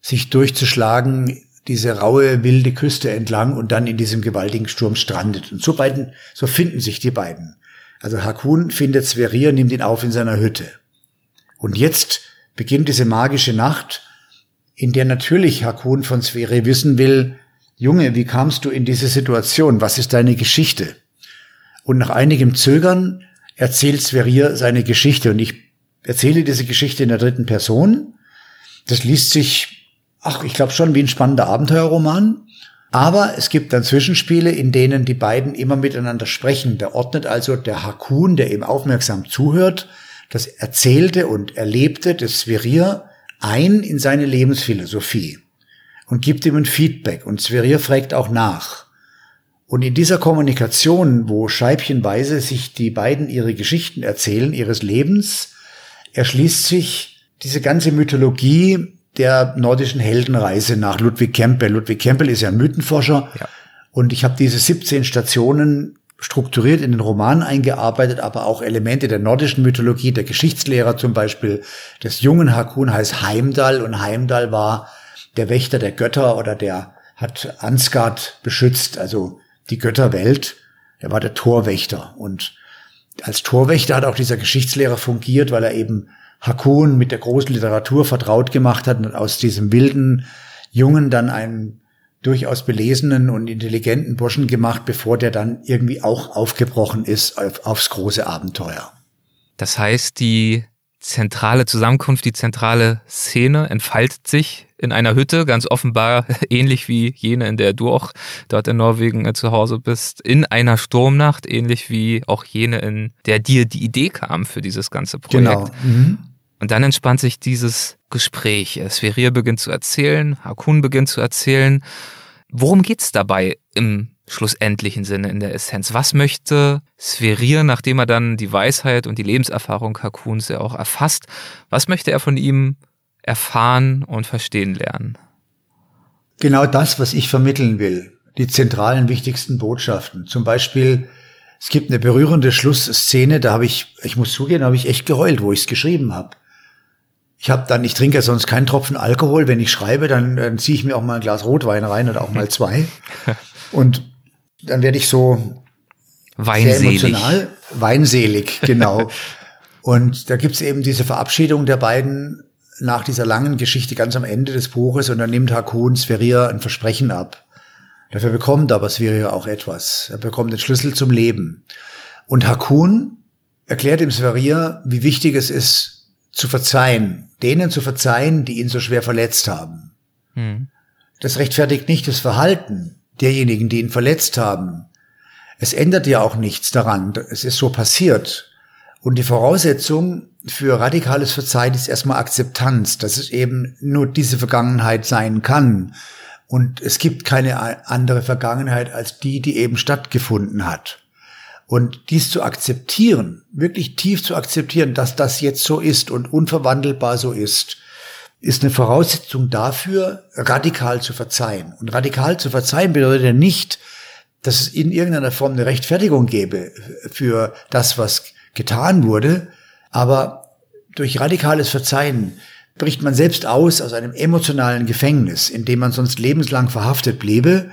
sich durchzuschlagen, diese raue, wilde Küste entlang und dann in diesem gewaltigen Sturm strandet. Und so beiden, so finden sich die beiden. Also Hakun findet Sverrir, nimmt ihn auf in seiner Hütte. Und jetzt beginnt diese magische Nacht, in der natürlich Hakun von Sverrir wissen will, Junge, wie kamst du in diese Situation? Was ist deine Geschichte? Und nach einigem Zögern erzählt Sverir seine Geschichte und ich erzähle diese Geschichte in der dritten Person. Das liest sich, ach, ich glaube schon wie ein spannender Abenteuerroman. Aber es gibt dann Zwischenspiele, in denen die beiden immer miteinander sprechen. Da ordnet also der Hakun, der ihm aufmerksam zuhört, das Erzählte und Erlebte des Sverir ein in seine Lebensphilosophie und gibt ihm ein Feedback. Und Sverir fragt auch nach. Und in dieser Kommunikation, wo scheibchenweise sich die beiden ihre Geschichten erzählen, ihres Lebens, erschließt sich diese ganze Mythologie der nordischen Heldenreise nach Ludwig Campbell. Ludwig Campbell ist ja ein Mythenforscher. Ja. Und ich habe diese 17 Stationen strukturiert in den Roman eingearbeitet, aber auch Elemente der nordischen Mythologie, der Geschichtslehrer zum Beispiel des jungen Hakun heißt Heimdall und Heimdall war der Wächter der Götter oder der hat Ansgard beschützt, also die Götterwelt. Er war der Torwächter und als Torwächter hat auch dieser Geschichtslehrer fungiert, weil er eben Hakun mit der großen Literatur vertraut gemacht hat und aus diesem wilden Jungen dann einen durchaus belesenen und intelligenten Burschen gemacht, bevor der dann irgendwie auch aufgebrochen ist auf, aufs große Abenteuer. Das heißt, die zentrale Zusammenkunft, die zentrale Szene entfaltet sich in einer Hütte, ganz offenbar ähnlich wie jene, in der du auch dort in Norwegen äh, zu Hause bist, in einer Sturmnacht, ähnlich wie auch jene, in der dir die Idee kam für dieses ganze Projekt. Genau. Mhm. Und dann entspannt sich dieses Gespräch. Sverir beginnt zu erzählen, Hakun beginnt zu erzählen. Worum geht's dabei im schlussendlichen Sinne in der Essenz? Was möchte Sverir, nachdem er dann die Weisheit und die Lebenserfahrung Hakuns ja auch erfasst, was möchte er von ihm erfahren und verstehen lernen? Genau das, was ich vermitteln will. Die zentralen, wichtigsten Botschaften. Zum Beispiel, es gibt eine berührende Schlussszene, da habe ich, ich muss zugeben, da habe ich echt geheult, wo ich es geschrieben habe. Ich habe dann, ich trinke ja sonst keinen Tropfen Alkohol. Wenn ich schreibe, dann, dann ziehe ich mir auch mal ein Glas Rotwein rein oder auch mal zwei. Und dann werde ich so weinselig. Sehr emotional. Weinselig, genau. und da gibt's eben diese Verabschiedung der beiden nach dieser langen Geschichte ganz am Ende des Buches und dann nimmt Hakun Sverir ein Versprechen ab. Dafür bekommt aber Sverir auch etwas. Er bekommt den Schlüssel zum Leben. Und Hakun erklärt dem Sverir, wie wichtig es ist, zu verzeihen, denen zu verzeihen, die ihn so schwer verletzt haben. Hm. Das rechtfertigt nicht das Verhalten derjenigen, die ihn verletzt haben. Es ändert ja auch nichts daran. Es ist so passiert. Und die Voraussetzung für radikales Verzeihen ist erstmal Akzeptanz, dass es eben nur diese Vergangenheit sein kann. Und es gibt keine andere Vergangenheit als die, die eben stattgefunden hat. Und dies zu akzeptieren, wirklich tief zu akzeptieren, dass das jetzt so ist und unverwandelbar so ist, ist eine Voraussetzung dafür, radikal zu verzeihen. Und radikal zu verzeihen bedeutet ja nicht, dass es in irgendeiner Form eine Rechtfertigung gäbe für das, was getan wurde, aber durch radikales Verzeihen bricht man selbst aus aus einem emotionalen Gefängnis, in dem man sonst lebenslang verhaftet bliebe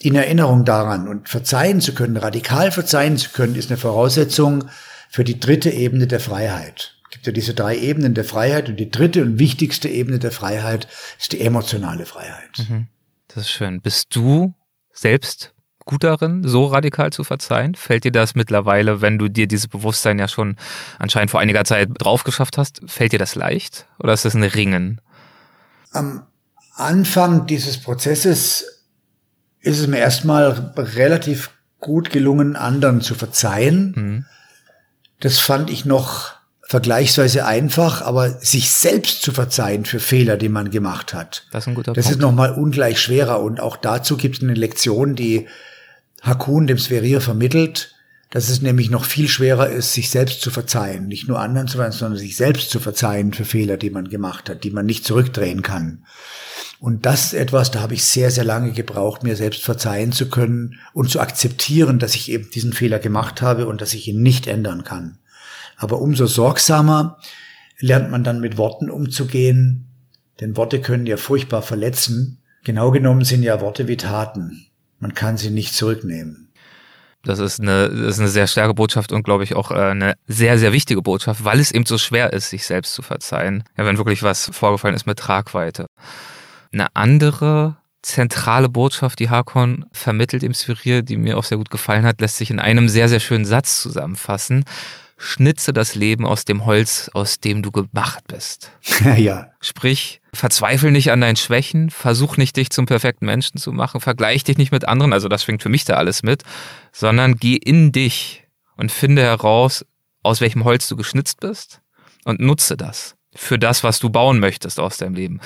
in Erinnerung daran und verzeihen zu können, radikal verzeihen zu können, ist eine Voraussetzung für die dritte Ebene der Freiheit. Es gibt ja diese drei Ebenen der Freiheit und die dritte und wichtigste Ebene der Freiheit ist die emotionale Freiheit. Mhm. Das ist schön. Bist du selbst gut darin, so radikal zu verzeihen? Fällt dir das mittlerweile, wenn du dir dieses Bewusstsein ja schon anscheinend vor einiger Zeit drauf geschafft hast, fällt dir das leicht oder ist das ein Ringen? Am Anfang dieses Prozesses ist es mir erstmal relativ gut gelungen, anderen zu verzeihen. Mhm. Das fand ich noch vergleichsweise einfach, aber sich selbst zu verzeihen für Fehler, die man gemacht hat. Das ist ein guter Das Punkt. ist nochmal ungleich schwerer und auch dazu gibt es eine Lektion, die Hakun dem Sverir vermittelt, dass es nämlich noch viel schwerer ist, sich selbst zu verzeihen. Nicht nur anderen zu verzeihen, sondern sich selbst zu verzeihen für Fehler, die man gemacht hat, die man nicht zurückdrehen kann. Und das ist etwas, da habe ich sehr, sehr lange gebraucht, mir selbst verzeihen zu können und zu akzeptieren, dass ich eben diesen Fehler gemacht habe und dass ich ihn nicht ändern kann. Aber umso sorgsamer lernt man dann mit Worten umzugehen, denn Worte können ja furchtbar verletzen. Genau genommen sind ja Worte wie Taten. Man kann sie nicht zurücknehmen. Das ist eine, das ist eine sehr starke Botschaft und glaube ich auch äh, eine sehr, sehr wichtige Botschaft, weil es eben so schwer ist, sich selbst zu verzeihen. Ja, wenn wirklich was vorgefallen ist mit Tragweite. Eine andere zentrale Botschaft, die Hakon vermittelt im Sphärier, die mir auch sehr gut gefallen hat, lässt sich in einem sehr, sehr schönen Satz zusammenfassen. Schnitze das Leben aus dem Holz, aus dem du gemacht bist. ja. Sprich, verzweifel nicht an deinen Schwächen, versuch nicht dich zum perfekten Menschen zu machen, vergleich dich nicht mit anderen, also das schwingt für mich da alles mit, sondern geh in dich und finde heraus, aus welchem Holz du geschnitzt bist und nutze das für das, was du bauen möchtest aus deinem Leben.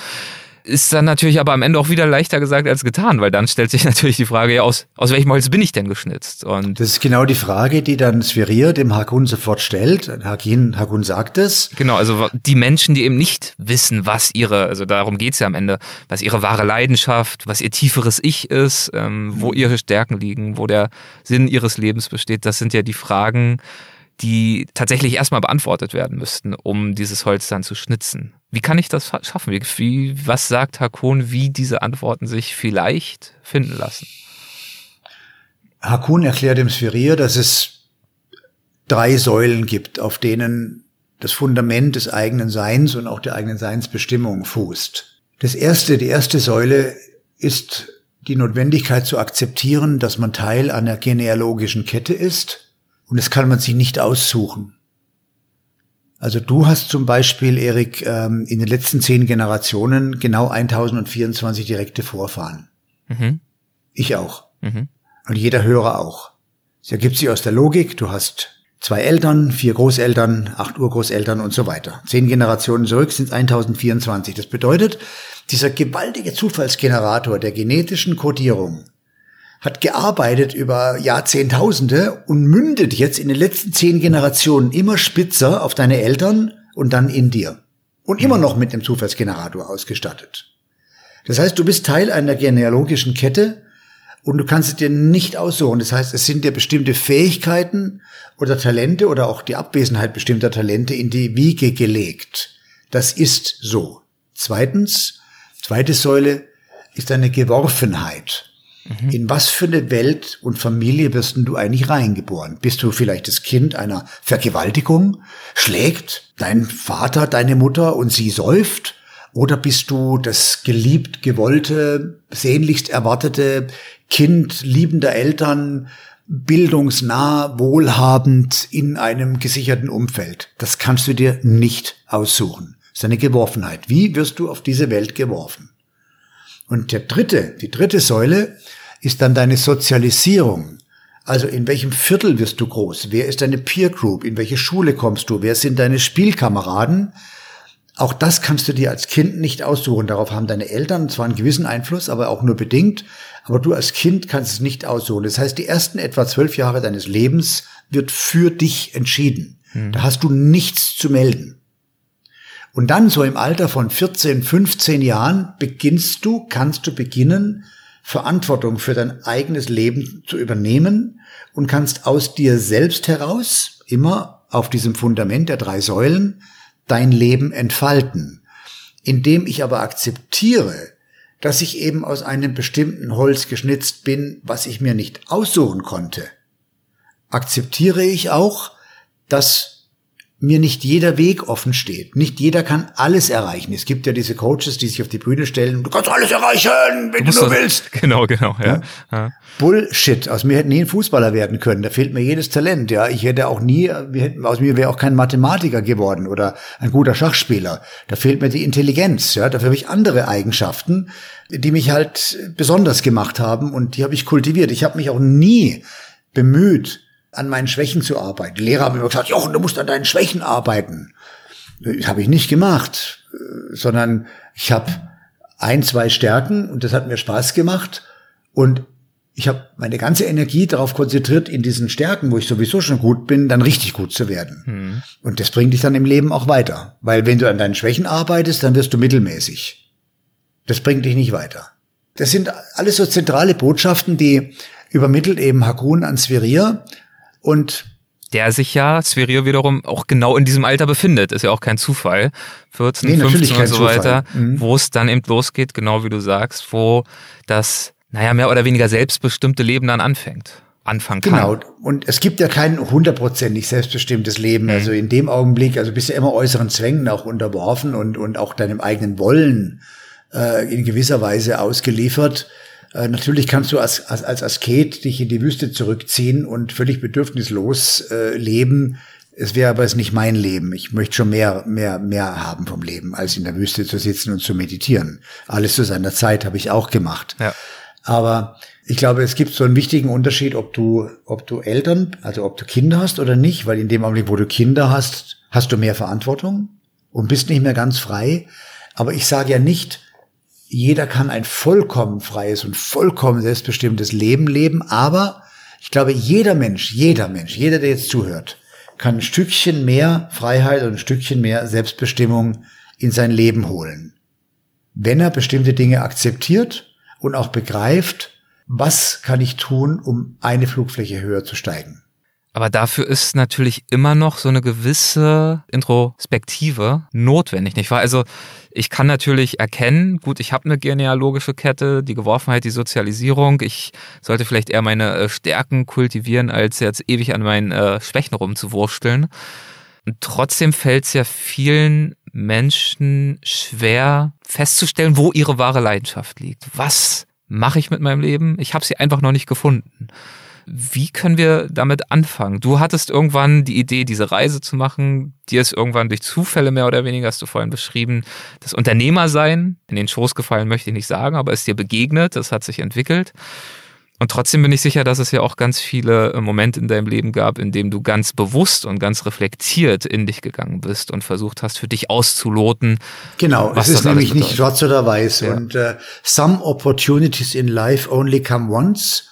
Ist dann natürlich aber am Ende auch wieder leichter gesagt als getan, weil dann stellt sich natürlich die Frage, ja, aus, aus welchem Holz bin ich denn geschnitzt? Und das ist genau die Frage, die dann Spherier dem Hakun sofort stellt. Hakin, Hakun sagt es. Genau, also die Menschen, die eben nicht wissen, was ihre, also darum geht's ja am Ende, was ihre wahre Leidenschaft, was ihr tieferes Ich ist, ähm, wo mhm. ihre Stärken liegen, wo der Sinn ihres Lebens besteht, das sind ja die Fragen, die tatsächlich erstmal beantwortet werden müssten, um dieses Holz dann zu schnitzen. Wie kann ich das schaffen? Wie, was sagt Hakun, wie diese Antworten sich vielleicht finden lassen? Hakun erklärt im Sphärier, dass es drei Säulen gibt, auf denen das Fundament des eigenen Seins und auch der eigenen Seinsbestimmung fußt. Das erste, die erste Säule ist die Notwendigkeit zu akzeptieren, dass man Teil einer genealogischen Kette ist und das kann man sich nicht aussuchen. Also du hast zum Beispiel, Erik, ähm, in den letzten zehn Generationen genau 1024 direkte Vorfahren. Mhm. Ich auch. Mhm. Und jeder Hörer auch. Es ergibt sich aus der Logik, du hast zwei Eltern, vier Großeltern, acht Urgroßeltern und so weiter. Zehn Generationen zurück sind 1024. Das bedeutet, dieser gewaltige Zufallsgenerator der genetischen Kodierung hat gearbeitet über Jahrzehntausende und mündet jetzt in den letzten zehn Generationen immer spitzer auf deine Eltern und dann in dir. Und immer noch mit dem Zufallsgenerator ausgestattet. Das heißt, du bist Teil einer genealogischen Kette und du kannst es dir nicht aussuchen. Das heißt, es sind dir bestimmte Fähigkeiten oder Talente oder auch die Abwesenheit bestimmter Talente in die Wiege gelegt. Das ist so. Zweitens, zweite Säule ist eine Geworfenheit. Mhm. In was für eine Welt und Familie wirst du eigentlich reingeboren? Bist du vielleicht das Kind einer Vergewaltigung? Schlägt dein Vater deine Mutter und sie säuft? Oder bist du das geliebt, gewollte, sehnlichst erwartete Kind liebender Eltern, bildungsnah, wohlhabend in einem gesicherten Umfeld? Das kannst du dir nicht aussuchen. Das ist eine Geworfenheit. Wie wirst du auf diese Welt geworfen? Und der dritte, die dritte Säule ist dann deine Sozialisierung. Also in welchem Viertel wirst du groß? Wer ist deine Peer Group? In welche Schule kommst du? Wer sind deine Spielkameraden? Auch das kannst du dir als Kind nicht aussuchen. Darauf haben deine Eltern zwar einen gewissen Einfluss, aber auch nur bedingt. Aber du als Kind kannst es nicht aussuchen. Das heißt, die ersten etwa zwölf Jahre deines Lebens wird für dich entschieden. Hm. Da hast du nichts zu melden. Und dann so im Alter von 14, 15 Jahren beginnst du, kannst du beginnen, Verantwortung für dein eigenes Leben zu übernehmen und kannst aus dir selbst heraus, immer auf diesem Fundament der drei Säulen, dein Leben entfalten. Indem ich aber akzeptiere, dass ich eben aus einem bestimmten Holz geschnitzt bin, was ich mir nicht aussuchen konnte, akzeptiere ich auch, dass mir nicht jeder Weg offen steht. Nicht jeder kann alles erreichen. Es gibt ja diese Coaches, die sich auf die Bühne stellen, du kannst alles erreichen, wenn du, du nur willst. Genau, genau, ja. ja. Bullshit. Aus mir hätte nie ein Fußballer werden können. Da fehlt mir jedes Talent, ja. Ich hätte auch nie, aus mir wäre auch kein Mathematiker geworden oder ein guter Schachspieler. Da fehlt mir die Intelligenz, ja. Dafür habe ich andere Eigenschaften, die mich halt besonders gemacht haben und die habe ich kultiviert. Ich habe mich auch nie bemüht, an meinen Schwächen zu arbeiten. Die Lehrer haben immer gesagt, Jochen, du musst an deinen Schwächen arbeiten. Das habe ich nicht gemacht, sondern ich habe ein, zwei Stärken und das hat mir Spaß gemacht und ich habe meine ganze Energie darauf konzentriert, in diesen Stärken, wo ich sowieso schon gut bin, dann richtig gut zu werden. Mhm. Und das bringt dich dann im Leben auch weiter. Weil wenn du an deinen Schwächen arbeitest, dann wirst du mittelmäßig. Das bringt dich nicht weiter. Das sind alles so zentrale Botschaften, die übermittelt eben Hakun an Sverier und der sich ja, Sphärier wiederum, auch genau in diesem Alter befindet. Ist ja auch kein Zufall. 14, nee, 15 und so weiter, mhm. wo es dann eben losgeht, genau wie du sagst, wo das, naja, mehr oder weniger selbstbestimmte Leben dann anfängt. Anfangen kann. Genau. Und es gibt ja kein hundertprozentig selbstbestimmtes Leben. Mhm. Also in dem Augenblick, also bist du immer äußeren Zwängen auch unterworfen und, und auch deinem eigenen Wollen äh, in gewisser Weise ausgeliefert. Äh, natürlich kannst du als, als, als Asket dich in die Wüste zurückziehen und völlig bedürfnislos äh, leben. Es wäre aber es nicht mein Leben. Ich möchte schon mehr, mehr, mehr haben vom Leben, als in der Wüste zu sitzen und zu meditieren. Alles zu seiner Zeit habe ich auch gemacht. Ja. Aber ich glaube, es gibt so einen wichtigen Unterschied, ob du, ob du Eltern, also ob du Kinder hast oder nicht, weil in dem Augenblick, wo du Kinder hast, hast du mehr Verantwortung und bist nicht mehr ganz frei. Aber ich sage ja nicht, jeder kann ein vollkommen freies und vollkommen selbstbestimmtes Leben leben, aber ich glaube, jeder Mensch, jeder Mensch, jeder, der jetzt zuhört, kann ein Stückchen mehr Freiheit und ein Stückchen mehr Selbstbestimmung in sein Leben holen. Wenn er bestimmte Dinge akzeptiert und auch begreift, was kann ich tun, um eine Flugfläche höher zu steigen. Aber dafür ist natürlich immer noch so eine gewisse Introspektive notwendig, nicht wahr? Also ich kann natürlich erkennen, gut, ich habe eine genealogische Kette, die Geworfenheit, die Sozialisierung. Ich sollte vielleicht eher meine äh, Stärken kultivieren, als jetzt ewig an meinen äh, Schwächen rumzuwursteln. Und trotzdem fällt es ja vielen Menschen schwer festzustellen, wo ihre wahre Leidenschaft liegt. Was mache ich mit meinem Leben? Ich habe sie einfach noch nicht gefunden. Wie können wir damit anfangen? Du hattest irgendwann die Idee, diese Reise zu machen. Dir ist irgendwann durch Zufälle mehr oder weniger, hast du vorhin beschrieben, das Unternehmersein in den Schoß gefallen, möchte ich nicht sagen, aber ist dir begegnet, das hat sich entwickelt. Und trotzdem bin ich sicher, dass es ja auch ganz viele äh, Momente in deinem Leben gab, in dem du ganz bewusst und ganz reflektiert in dich gegangen bist und versucht hast, für dich auszuloten. Genau, es ist nämlich nicht schwarz oder weiß. Ja. Und uh, some opportunities in life only come once.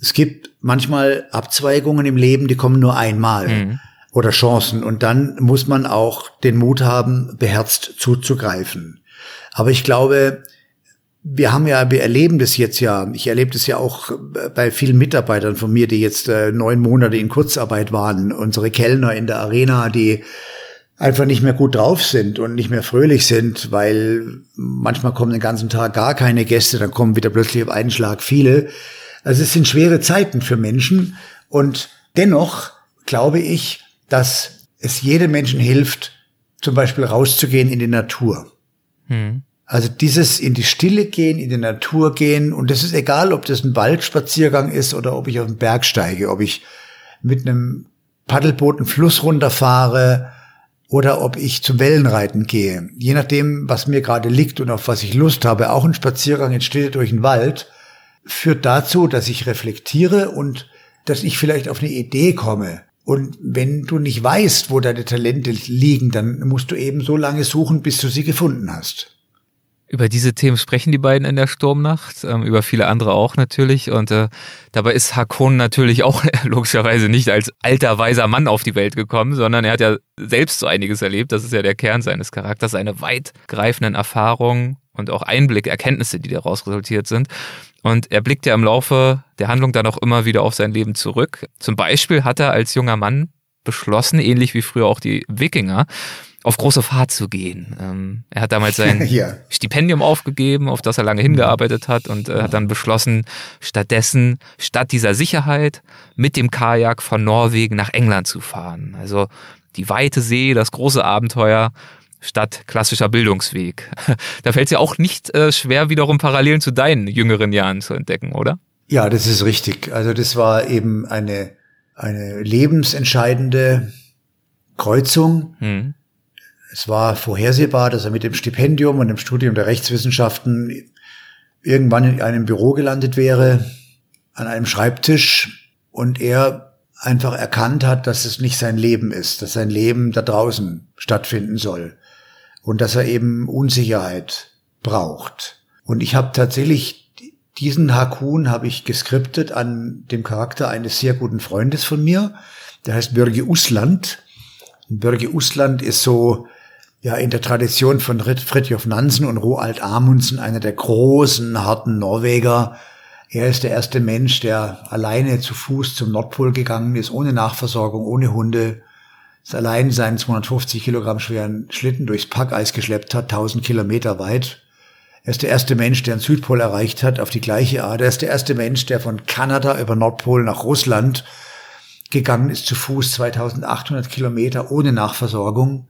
Es gibt manchmal Abzweigungen im Leben, die kommen nur einmal. Mhm. Oder Chancen. Und dann muss man auch den Mut haben, beherzt zuzugreifen. Aber ich glaube, wir haben ja, wir erleben das jetzt ja. Ich erlebe das ja auch bei vielen Mitarbeitern von mir, die jetzt äh, neun Monate in Kurzarbeit waren. Unsere Kellner in der Arena, die einfach nicht mehr gut drauf sind und nicht mehr fröhlich sind, weil manchmal kommen den ganzen Tag gar keine Gäste, dann kommen wieder plötzlich auf einen Schlag viele. Also es sind schwere Zeiten für Menschen und dennoch glaube ich, dass es jedem Menschen hilft, zum Beispiel rauszugehen in die Natur. Hm. Also dieses in die Stille gehen, in die Natur gehen und das ist egal, ob das ein Waldspaziergang ist oder ob ich auf den Berg steige, ob ich mit einem Paddelboot einen Fluss runterfahre oder ob ich zum Wellenreiten gehe. Je nachdem, was mir gerade liegt und auf was ich Lust habe, auch ein Spaziergang in Stille durch den Wald führt dazu, dass ich reflektiere und dass ich vielleicht auf eine Idee komme. Und wenn du nicht weißt, wo deine Talente liegen, dann musst du eben so lange suchen, bis du sie gefunden hast. Über diese Themen sprechen die beiden in der Sturmnacht, ähm, über viele andere auch natürlich. Und äh, dabei ist Hakon natürlich auch logischerweise nicht als alter, weiser Mann auf die Welt gekommen, sondern er hat ja selbst so einiges erlebt. Das ist ja der Kern seines Charakters, seine weitgreifenden Erfahrungen und auch Einblick, Erkenntnisse, die daraus resultiert sind. Und er blickt ja im Laufe der Handlung dann auch immer wieder auf sein Leben zurück. Zum Beispiel hat er als junger Mann beschlossen, ähnlich wie früher auch die Wikinger, auf große Fahrt zu gehen. Ähm, er hat damals sein ja. Stipendium aufgegeben, auf das er lange hingearbeitet hat und äh, hat dann beschlossen, stattdessen, statt dieser Sicherheit, mit dem Kajak von Norwegen nach England zu fahren. Also die weite See, das große Abenteuer statt klassischer Bildungsweg. Da fällt es ja auch nicht äh, schwer, wiederum Parallelen zu deinen jüngeren Jahren zu entdecken, oder? Ja, das ist richtig. Also das war eben eine, eine lebensentscheidende Kreuzung. Hm. Es war vorhersehbar, dass er mit dem Stipendium und dem Studium der Rechtswissenschaften irgendwann in einem Büro gelandet wäre, an einem Schreibtisch und er einfach erkannt hat, dass es nicht sein Leben ist, dass sein Leben da draußen stattfinden soll und dass er eben Unsicherheit braucht. Und ich habe tatsächlich diesen Hakun habe ich geskriptet an dem Charakter eines sehr guten Freundes von mir, der heißt Börge Usland. Börge Usland ist so ja in der Tradition von Fridtjof Nansen und Roald Amundsen einer der großen, harten Norweger. Er ist der erste Mensch, der alleine zu Fuß zum Nordpol gegangen ist, ohne Nachversorgung, ohne Hunde, ist allein seinen 250 Kilogramm schweren Schlitten durchs Packeis geschleppt hat, 1000 Kilometer weit. Er ist der erste Mensch, der den Südpol erreicht hat, auf die gleiche Art. Er ist der erste Mensch, der von Kanada über Nordpol nach Russland gegangen ist, zu Fuß 2800 Kilometer ohne Nachversorgung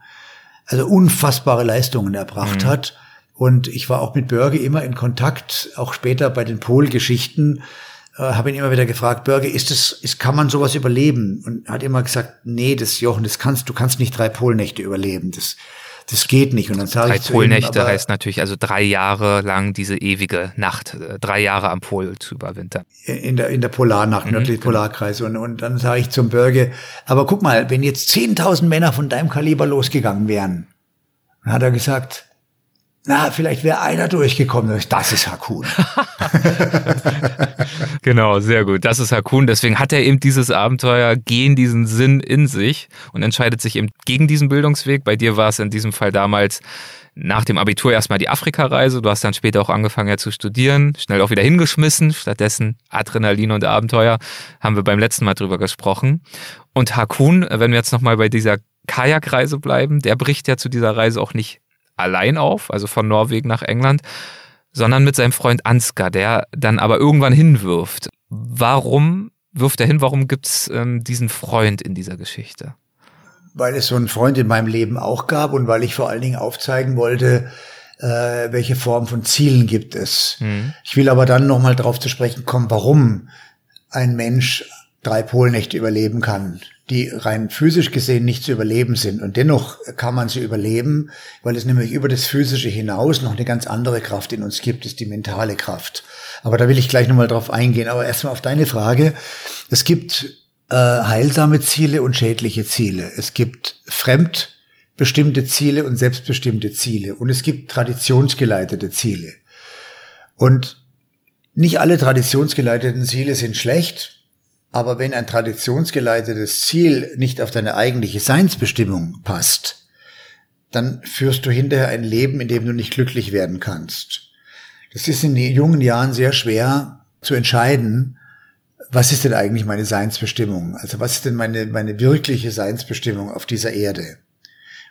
also unfassbare Leistungen erbracht mhm. hat. Und ich war auch mit Börge immer in Kontakt, auch später bei den Polgeschichten, äh, habe ihn immer wieder gefragt, Börge, ist es, ist, kann man sowas überleben? Und hat immer gesagt, nee, das Jochen, das kannst, du kannst nicht drei Polnächte überleben. Das, das geht nicht. Und dann sage drei ich Polnächte ihm, heißt natürlich also drei Jahre lang diese ewige Nacht, äh, drei Jahre am Pol zu überwintern. in der, in der Polarnacht, Mhm, nördliche genau. Polarkreis. Und, und dann sage ich zum Börge, aber guck mal, wenn jetzt 10.000 Männer von deinem Kaliber losgegangen wären, dann hat er gesagt, na, vielleicht wäre einer durchgekommen. Das ist Hakun. Genau, sehr gut. Das ist Hakun. Deswegen hat er eben dieses Abenteuer, gehen diesen Sinn in sich und entscheidet sich eben gegen diesen Bildungsweg. Bei dir war es in diesem Fall damals nach dem Abitur erstmal die Afrikareise. Du hast dann später auch angefangen ja zu studieren, schnell auch wieder hingeschmissen. Stattdessen Adrenalin und Abenteuer. Haben wir beim letzten Mal drüber gesprochen. Und Hakun, wenn wir jetzt nochmal bei dieser Kajakreise bleiben, der bricht ja zu dieser Reise auch nicht allein auf, also von Norwegen nach England, sondern mit seinem Freund Ansgar, der dann aber irgendwann hinwirft. Warum wirft er hin? Warum gibt's ähm, diesen Freund in dieser Geschichte? weil es so einen Freund in meinem Leben auch gab und weil ich vor allen Dingen aufzeigen wollte, äh, welche Form von Zielen gibt es. Ich will aber dann nochmal darauf zu sprechen kommen, warum ein Mensch drei Polnächte überleben kann, die rein physisch gesehen nicht zu überleben sind. Und dennoch kann man sie überleben, weil es nämlich über das Physische hinaus noch eine ganz andere Kraft in uns gibt, ist die mentale Kraft. Aber da will ich gleich nochmal drauf eingehen. Aber erstmal auf deine Frage. Es gibt äh, heilsame Ziele und schädliche Ziele. Es gibt fremdbestimmte Ziele und selbstbestimmte Ziele. Und es gibt traditionsgeleitete Ziele. Und nicht alle traditionsgeleiteten Ziele sind schlecht, aber wenn ein traditionsgeleitetes Ziel nicht auf deine eigentliche Seinsbestimmung passt, dann führst du hinterher ein Leben, in dem du nicht glücklich werden kannst. Das ist in den jungen Jahren sehr schwer zu entscheiden, was ist denn eigentlich meine Seinsbestimmung? Also was ist denn meine, meine wirkliche Seinsbestimmung auf dieser Erde?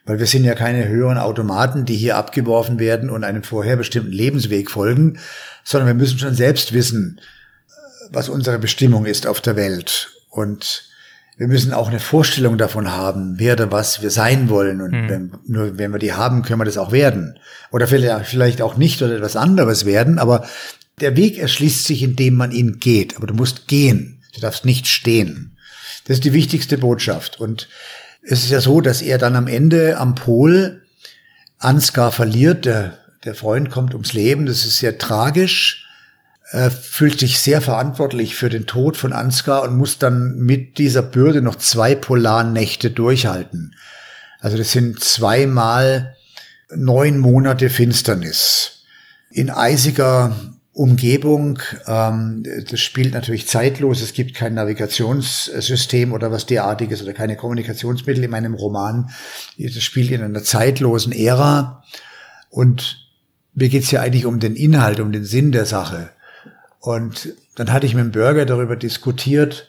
Weil wir sind ja keine höheren Automaten, die hier abgeworfen werden und einem vorher bestimmten Lebensweg folgen, sondern wir müssen schon selbst wissen, was unsere Bestimmung ist auf der Welt. Und wir müssen auch eine Vorstellung davon haben, wer oder was wir sein wollen. Und wenn, nur wenn wir die haben, können wir das auch werden. Oder vielleicht vielleicht auch nicht oder etwas anderes werden. Aber der Weg erschließt sich, indem man ihn geht. Aber du musst gehen. Du darfst nicht stehen. Das ist die wichtigste Botschaft. Und es ist ja so, dass er dann am Ende am Pol Ansgar verliert. Der, der Freund kommt ums Leben. Das ist sehr tragisch. Er fühlt sich sehr verantwortlich für den Tod von Ansgar und muss dann mit dieser Bürde noch zwei Polarnächte durchhalten. Also das sind zweimal neun Monate Finsternis. In eisiger Umgebung, ähm, das spielt natürlich zeitlos, es gibt kein Navigationssystem oder was derartiges oder keine Kommunikationsmittel in meinem Roman. Das spielt in einer zeitlosen Ära und mir geht's ja eigentlich um den Inhalt, um den Sinn der Sache. Und dann hatte ich mit dem Bürger darüber diskutiert,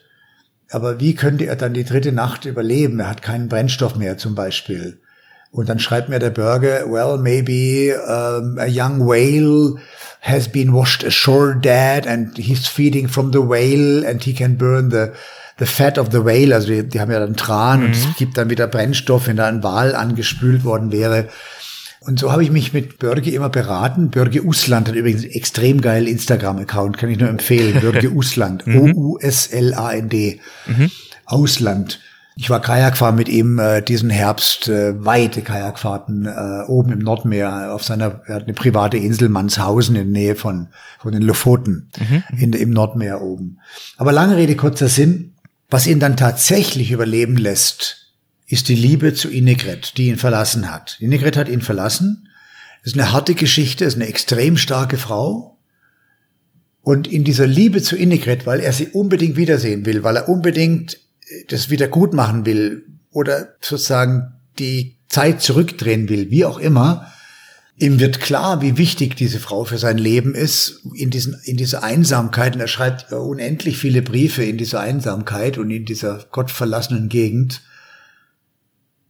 aber wie könnte er dann die dritte Nacht überleben? Er hat keinen Brennstoff mehr zum Beispiel. Und dann schreibt mir der Bürger, well, maybe um, a young whale has been washed ashore dead and he's feeding from the whale and he can burn the the fat of the whale. Also die, die haben ja dann Tran und es gibt dann wieder Brennstoff, wenn da ein Wal angespült worden wäre. Und so habe ich mich mit Börge immer beraten. Börge Usland hat übrigens einen extrem geilen Instagram-Account, kann ich nur empfehlen. Börge Usland, O-U-S-L-A-N-D, Ausland. Ich war Kajakfahren mit ihm äh, diesen Herbst, äh, weite Kajakfahrten äh, oben im Nordmeer auf seiner, er hat eine private Insel Mannshausen in der Nähe von, von den Lofoten in, im Nordmeer oben. Aber lange Rede, kurzer Sinn, was ihn dann tatsächlich überleben lässt, ist die Liebe zu Innegret, die ihn verlassen hat. Innegret hat ihn verlassen. Das ist eine harte Geschichte, ist eine extrem starke Frau. Und in dieser Liebe zu Innegret, weil er sie unbedingt wiedersehen will, weil er unbedingt das wieder gut machen will oder sozusagen die Zeit zurückdrehen will, wie auch immer, ihm wird klar, wie wichtig diese Frau für sein Leben ist, in, diesen, in dieser Einsamkeit. Und er schreibt unendlich viele Briefe in dieser Einsamkeit und in dieser gottverlassenen Gegend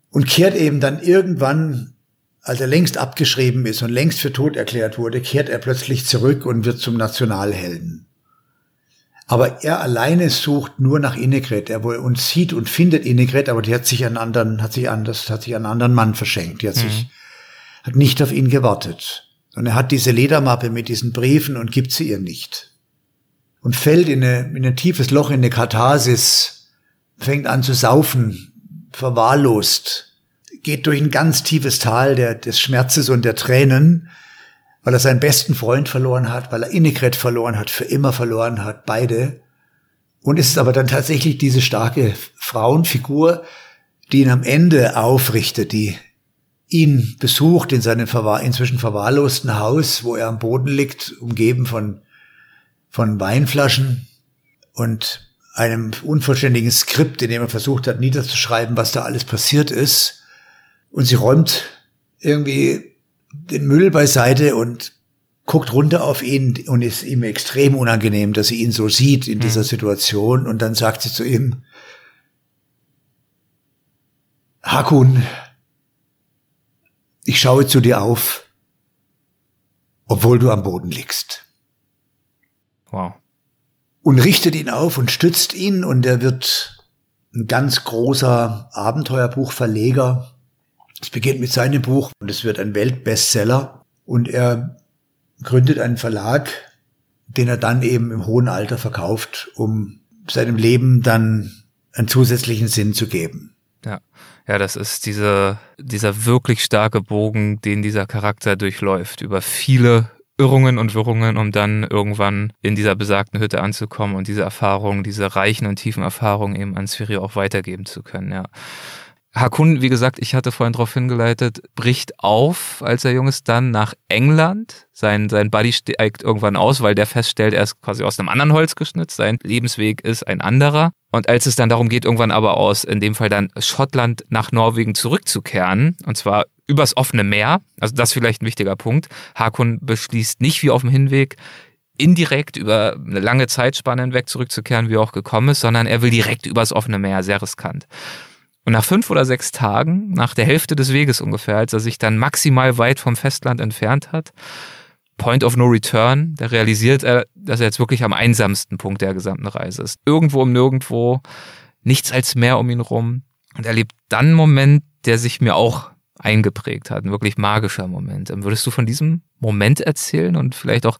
und kehrt eben dann irgendwann, als er längst abgeschrieben ist und längst für tot erklärt wurde, kehrt er plötzlich zurück und wird zum Nationalhelden. Aber er alleine sucht nur nach Innegret. Er wohl und sieht und findet Innegret, aber die hat sich einen anderen, hat sich anders, hat sich einen anderen Mann verschenkt. Die hat sich, hat nicht auf ihn gewartet. Und er hat diese Ledermappe mit diesen Briefen und gibt sie ihr nicht. Und fällt in, eine, in ein tiefes Loch, in eine Katharsis, fängt an zu saufen, verwahrlost, geht durch ein ganz tiefes Tal der, des Schmerzes und der Tränen, weil er seinen besten Freund verloren hat, weil er Innegret verloren hat, für immer verloren hat, beide. Und es ist aber dann tatsächlich diese starke Frauenfigur, die ihn am Ende aufrichtet, die ihn besucht in seinem verwahr inzwischen verwahrlosten Haus, wo er am Boden liegt, umgeben von, von Weinflaschen und einem unvollständigen Skript, in dem er versucht hat, niederzuschreiben, was da alles passiert ist. Und sie räumt irgendwie den Müll beiseite und guckt runter auf ihn und ist ihm extrem unangenehm, dass sie ihn so sieht in dieser mhm. Situation. Und dann sagt sie zu ihm, Hakun, ich schaue zu dir auf, obwohl du am Boden liegst. Wow. Und richtet ihn auf und stützt ihn und er wird ein ganz großer Abenteuerbuchverleger. Es beginnt mit seinem Buch und es wird ein Weltbestseller und er gründet einen Verlag, den er dann eben im hohen Alter verkauft, um seinem Leben dann einen zusätzlichen Sinn zu geben. Ja. Ja, das ist diese, dieser wirklich starke Bogen, den dieser Charakter durchläuft, über viele Irrungen und Wirrungen, um dann irgendwann in dieser besagten Hütte anzukommen und diese Erfahrungen, diese reichen und tiefen Erfahrungen eben an Sphäre auch weitergeben zu können, ja. Hakun, wie gesagt, ich hatte vorhin darauf hingeleitet, bricht auf, als er jung ist, dann nach England. Sein, sein Buddy steigt irgendwann aus, weil der feststellt, er ist quasi aus einem anderen Holz geschnitzt. Sein Lebensweg ist ein anderer. Und als es dann darum geht, irgendwann aber aus, in dem Fall dann Schottland nach Norwegen zurückzukehren, und zwar übers offene Meer, also das ist vielleicht ein wichtiger Punkt. Hakun beschließt nicht wie auf dem Hinweg, indirekt über eine lange Zeitspanne hinweg zurückzukehren, wie er auch gekommen ist, sondern er will direkt übers offene Meer, sehr riskant. Und nach fünf oder sechs Tagen, nach der Hälfte des Weges ungefähr, als er sich dann maximal weit vom Festland entfernt hat, Point of No Return, da realisiert er, dass er jetzt wirklich am einsamsten Punkt der gesamten Reise ist. Irgendwo um nirgendwo, nichts als Meer um ihn rum. Und er lebt dann einen Moment, der sich mir auch eingeprägt hat, ein wirklich magischer Moment. Ähm, würdest du von diesem Moment erzählen und vielleicht auch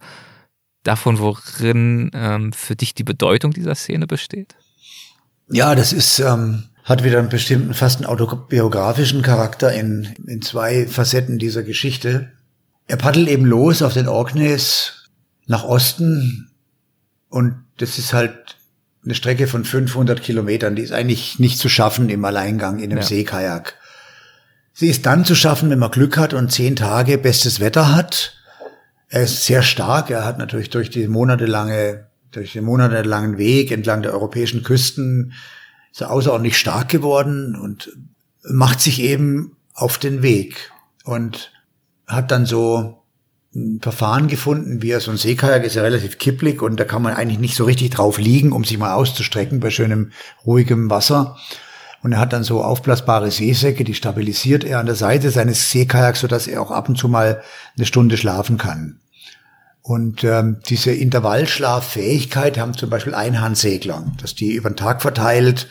davon, worin ähm, für dich die Bedeutung dieser Szene besteht? Ja, das ist ähm, hat wieder einen bestimmten, fast einen autobiografischen Charakter in, in zwei Facetten dieser Geschichte. Er paddelt eben los auf den Orkneys nach Osten und das ist halt eine Strecke von 500 Kilometern, die ist eigentlich nicht zu schaffen im Alleingang in einem ja. Seekajak. Sie ist dann zu schaffen, wenn man Glück hat und zehn Tage bestes Wetter hat. Er ist sehr stark. Er hat natürlich durch die monatelange, durch den monatelangen Weg entlang der europäischen Küsten ist er außerordentlich stark geworden und macht sich eben auf den Weg und hat dann so ein Verfahren gefunden, wie er so ein Seekajak ist ja relativ kipplig und da kann man eigentlich nicht so richtig drauf liegen, um sich mal auszustrecken bei schönem ruhigem Wasser. Und er hat dann so aufblasbare Seesäcke, die stabilisiert er an der Seite seines Seekajaks, sodass er auch ab und zu mal eine Stunde schlafen kann. Und ähm, diese Intervallschlaffähigkeit haben zum Beispiel Einhandsegler, dass die über den Tag verteilt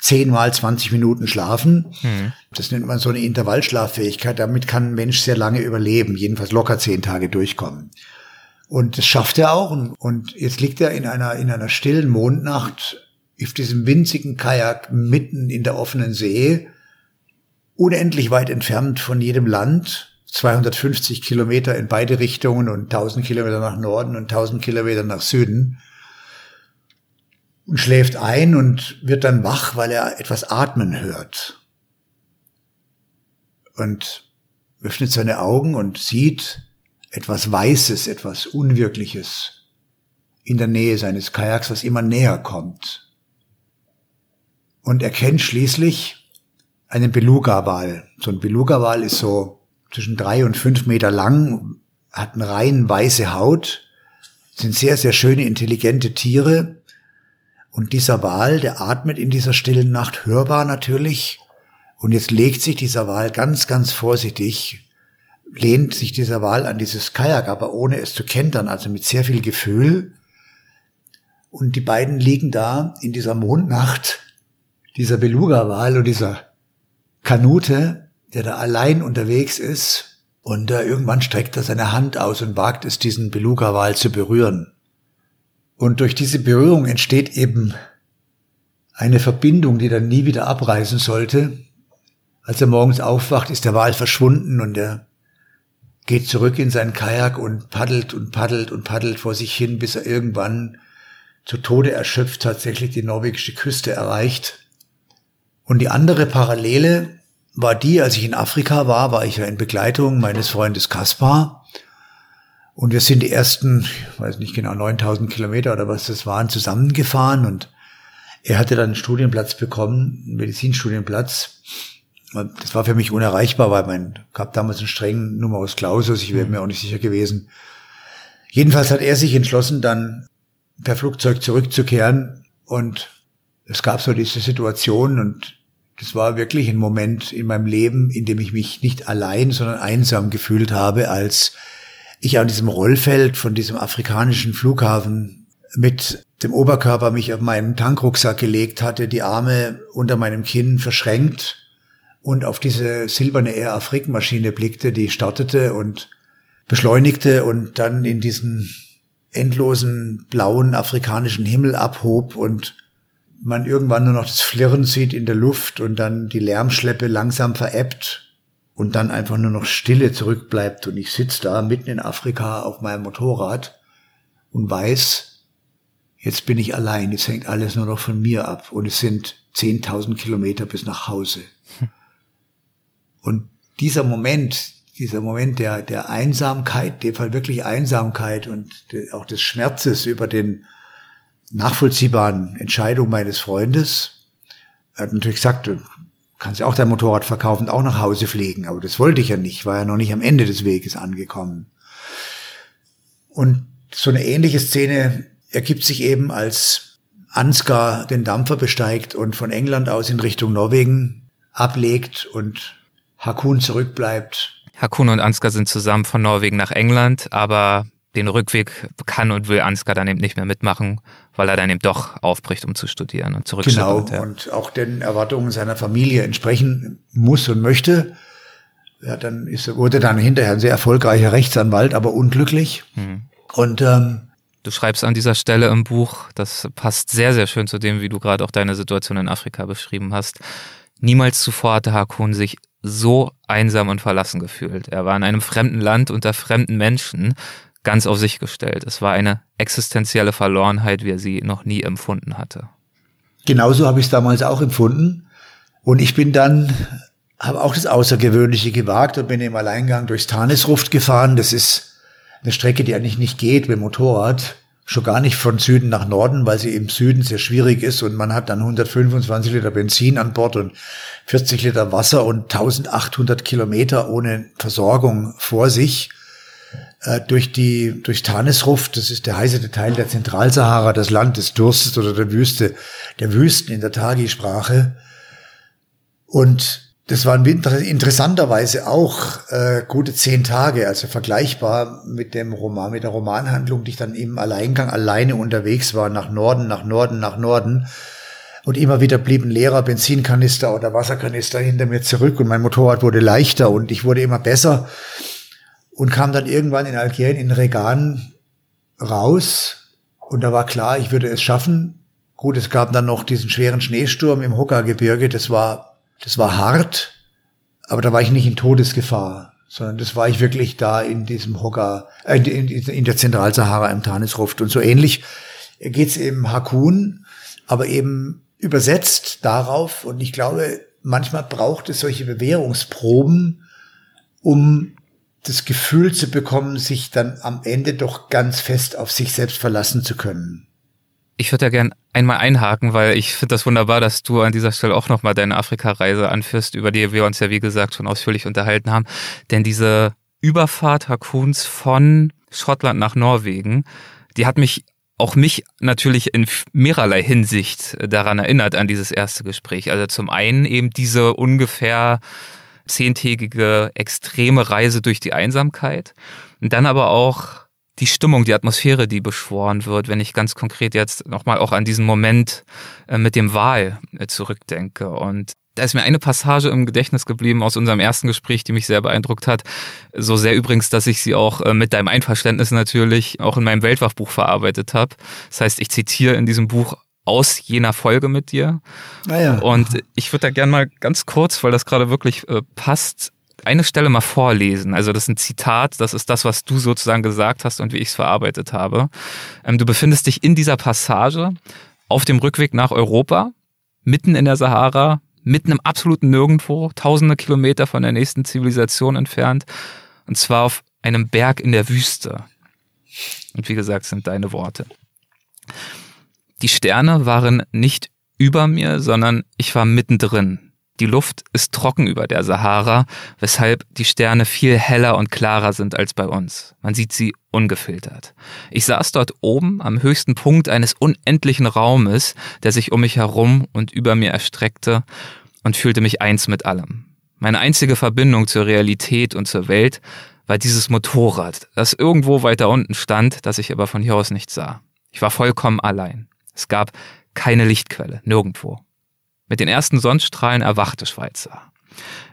zehnmal 20 Minuten schlafen. Mhm. Das nennt man so eine Intervallschlaffähigkeit. Damit kann ein Mensch sehr lange überleben, jedenfalls locker zehn Tage durchkommen. Und das schafft er auch. Und jetzt liegt er in einer, in einer stillen Mondnacht auf diesem winzigen Kajak mitten in der offenen See, unendlich weit entfernt von jedem Land, 250 Kilometer in beide Richtungen und 1000 Kilometer nach Norden und 1000 Kilometer nach Süden und schläft ein und wird dann wach, weil er etwas atmen hört. Und öffnet seine Augen und sieht etwas Weißes, etwas Unwirkliches in der Nähe seines Kajaks, was immer näher kommt. Und erkennt schließlich einen Beluga-Wal. So ein Beluga-Wal ist so zwischen drei und fünf Meter lang, hat eine rein weiße Haut, sind sehr, sehr schöne, intelligente Tiere. Und dieser Wal, der atmet in dieser stillen Nacht hörbar natürlich. Und jetzt legt sich dieser Wal ganz, ganz vorsichtig, lehnt sich dieser Wal an dieses Kajak, aber ohne es zu kentern, also mit sehr viel Gefühl. Und die beiden liegen da in dieser Mondnacht, dieser Beluga-Wal und dieser Kanute der da allein unterwegs ist Und äh, irgendwann streckt er seine Hand aus und wagt es, diesen Beluga-Wal zu berühren. Und durch diese Berührung entsteht eben eine Verbindung, die dann nie wieder abreißen sollte. Als er morgens aufwacht, ist der Wal verschwunden und er geht zurück in seinen Kajak und paddelt und paddelt und paddelt vor sich hin, bis er irgendwann zu Tode erschöpft tatsächlich die norwegische Küste erreicht. Und die andere Parallele war die, als ich in Afrika war, war ich ja in Begleitung meines Freundes Kaspar. Und wir sind die ersten, ich weiß nicht genau, 9000 Kilometer oder was das waren, zusammengefahren und er hatte dann einen Studienplatz bekommen, einen Medizinstudienplatz. Das war für mich unerreichbar, weil mein gab damals einen strengen Numerus Clausus, ich wäre mir auch nicht sicher gewesen. Jedenfalls hat er sich entschlossen, dann per Flugzeug zurückzukehren und es gab so diese Situation und das war wirklich ein Moment in meinem Leben, in dem ich mich nicht allein, sondern einsam gefühlt habe, als ich an diesem Rollfeld von diesem afrikanischen Flughafen mit dem Oberkörper mich auf meinen Tankrucksack gelegt hatte, die Arme unter meinem Kinn verschränkt und auf diese silberne Air Afrique Maschine blickte, die startete und beschleunigte und dann in diesen endlosen blauen afrikanischen Himmel abhob und man irgendwann nur noch das Flirren sieht in der Luft und dann die Lärmschleppe langsam verebbt und dann einfach nur noch Stille zurückbleibt und ich sitze da mitten in Afrika auf meinem Motorrad und weiß, jetzt bin ich allein, jetzt hängt alles nur noch von mir ab und es sind 10.000 Kilometer bis nach Hause. Und dieser Moment, dieser Moment der, der Einsamkeit, dem Fall wirklich Einsamkeit und auch des Schmerzes über den nachvollziehbaren Entscheidung meines Freundes, er hat natürlich gesagt, du kannst ja auch dein Motorrad verkaufen und auch nach Hause fliegen, aber das wollte ich ja nicht, war ja noch nicht am Ende des Weges angekommen. Und so eine ähnliche Szene ergibt sich eben, als Ansgar den Dampfer besteigt und von England aus in Richtung Norwegen ablegt und Hakun zurückbleibt. Hakun und Ansgar sind zusammen von Norwegen nach England, aber den Rückweg kann und will Ansgar dann eben nicht mehr mitmachen, weil er dann eben doch aufbricht, um zu studieren und zurückschaut. Genau, ja. und auch den Erwartungen seiner Familie entsprechen muss und möchte. Ja, dann ist, wurde dann hinterher ein sehr erfolgreicher Rechtsanwalt, aber unglücklich. Mhm. Und ähm, Du schreibst an dieser Stelle im Buch, das passt sehr, sehr schön zu dem, wie du gerade auch deine Situation in Afrika beschrieben hast. Niemals zuvor hatte Hakun sich so einsam und verlassen gefühlt. Er war in einem fremden Land unter fremden Menschen ganz auf sich gestellt. Es war eine existenzielle Verlorenheit, wie er sie noch nie empfunden hatte. Genauso habe ich es damals auch empfunden. Und ich bin dann, habe auch das Außergewöhnliche gewagt und bin im Alleingang durchs Tanesruft gefahren. Das ist eine Strecke, die eigentlich nicht geht mit Motorrad. Schon gar nicht von Süden nach Norden, weil sie im Süden sehr schwierig ist und man hat dann 125 Liter Benzin an Bord und 40 Liter Wasser und 1800 Kilometer ohne Versorgung vor sich äh, durch die durch Tanesruf, das ist der heiße Teil der Zentralsahara, das Land des Durstes oder der Wüste, der Wüsten in der Tagi-Sprache. Und das waren interessanterweise auch äh, gute zehn Tage, also vergleichbar mit dem Roman, mit der Romanhandlung, die ich dann im Alleingang alleine unterwegs war, nach Norden, nach Norden, nach Norden. Und immer wieder blieben leerer Benzinkanister oder Wasserkanister hinter mir zurück und mein Motorrad wurde leichter und ich wurde immer besser und kam dann irgendwann in Algerien in Regan raus und da war klar, ich würde es schaffen. Gut, es gab dann noch diesen schweren Schneesturm im Hokka-Gebirge, das war das war hart, aber da war ich nicht in Todesgefahr, sondern das war ich wirklich da in diesem Hocker, äh, in, in der Zentralsahara im Tanisruft. Und so ähnlich geht's eben Hakun, aber eben übersetzt darauf. Und ich glaube, manchmal braucht es solche Bewährungsproben, um das Gefühl zu bekommen, sich dann am Ende doch ganz fest auf sich selbst verlassen zu können. Ich würde ja gern einmal einhaken, weil ich finde das wunderbar, dass du an dieser Stelle auch nochmal deine Afrika-Reise anführst, über die wir uns ja wie gesagt schon ausführlich unterhalten haben. Denn diese Überfahrt Hakuns von Schottland nach Norwegen, die hat mich auch mich natürlich in mehrerlei Hinsicht daran erinnert an dieses erste Gespräch. Also zum einen eben diese ungefähr zehntägige extreme Reise durch die Einsamkeit und dann aber auch die Stimmung, die Atmosphäre, die beschworen wird, wenn ich ganz konkret jetzt nochmal auch an diesen Moment äh, mit dem Wahl äh, zurückdenke. Und da ist mir eine Passage im Gedächtnis geblieben aus unserem ersten Gespräch, die mich sehr beeindruckt hat. So sehr übrigens, dass ich sie auch äh, mit deinem Einverständnis natürlich auch in meinem Weltwachbuch verarbeitet habe. Das heißt, ich zitiere in diesem Buch aus jener Folge mit dir. Ah ja. Und ich würde da gerne mal ganz kurz, weil das gerade wirklich äh, passt, eine Stelle mal vorlesen. Also das ist ein Zitat, das ist das, was du sozusagen gesagt hast und wie ich es verarbeitet habe. Ähm, du befindest dich in dieser Passage auf dem Rückweg nach Europa, mitten in der Sahara, mitten im absoluten Nirgendwo, tausende Kilometer von der nächsten Zivilisation entfernt, und zwar auf einem Berg in der Wüste. Und wie gesagt, sind deine Worte. Die Sterne waren nicht über mir, sondern ich war mittendrin. Die Luft ist trocken über der Sahara, weshalb die Sterne viel heller und klarer sind als bei uns. Man sieht sie ungefiltert. Ich saß dort oben am höchsten Punkt eines unendlichen Raumes, der sich um mich herum und über mir erstreckte und fühlte mich eins mit allem. Meine einzige Verbindung zur Realität und zur Welt war dieses Motorrad, das irgendwo weiter unten stand, das ich aber von hier aus nicht sah. Ich war vollkommen allein. Es gab keine Lichtquelle, nirgendwo. Mit den ersten Sonnenstrahlen erwachte Schweizer.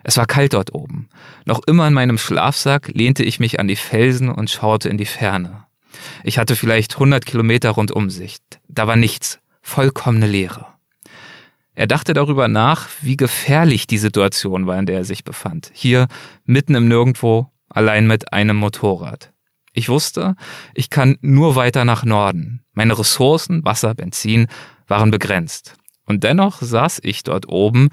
Es war kalt dort oben. Noch immer in meinem Schlafsack lehnte ich mich an die Felsen und schaute in die Ferne. Ich hatte vielleicht 100 Kilometer Rundumsicht. Da war nichts, vollkommene Leere. Er dachte darüber nach, wie gefährlich die Situation war, in der er sich befand. Hier, mitten im Nirgendwo, allein mit einem Motorrad. Ich wusste, ich kann nur weiter nach Norden. Meine Ressourcen, Wasser, Benzin, waren begrenzt. Und dennoch saß ich dort oben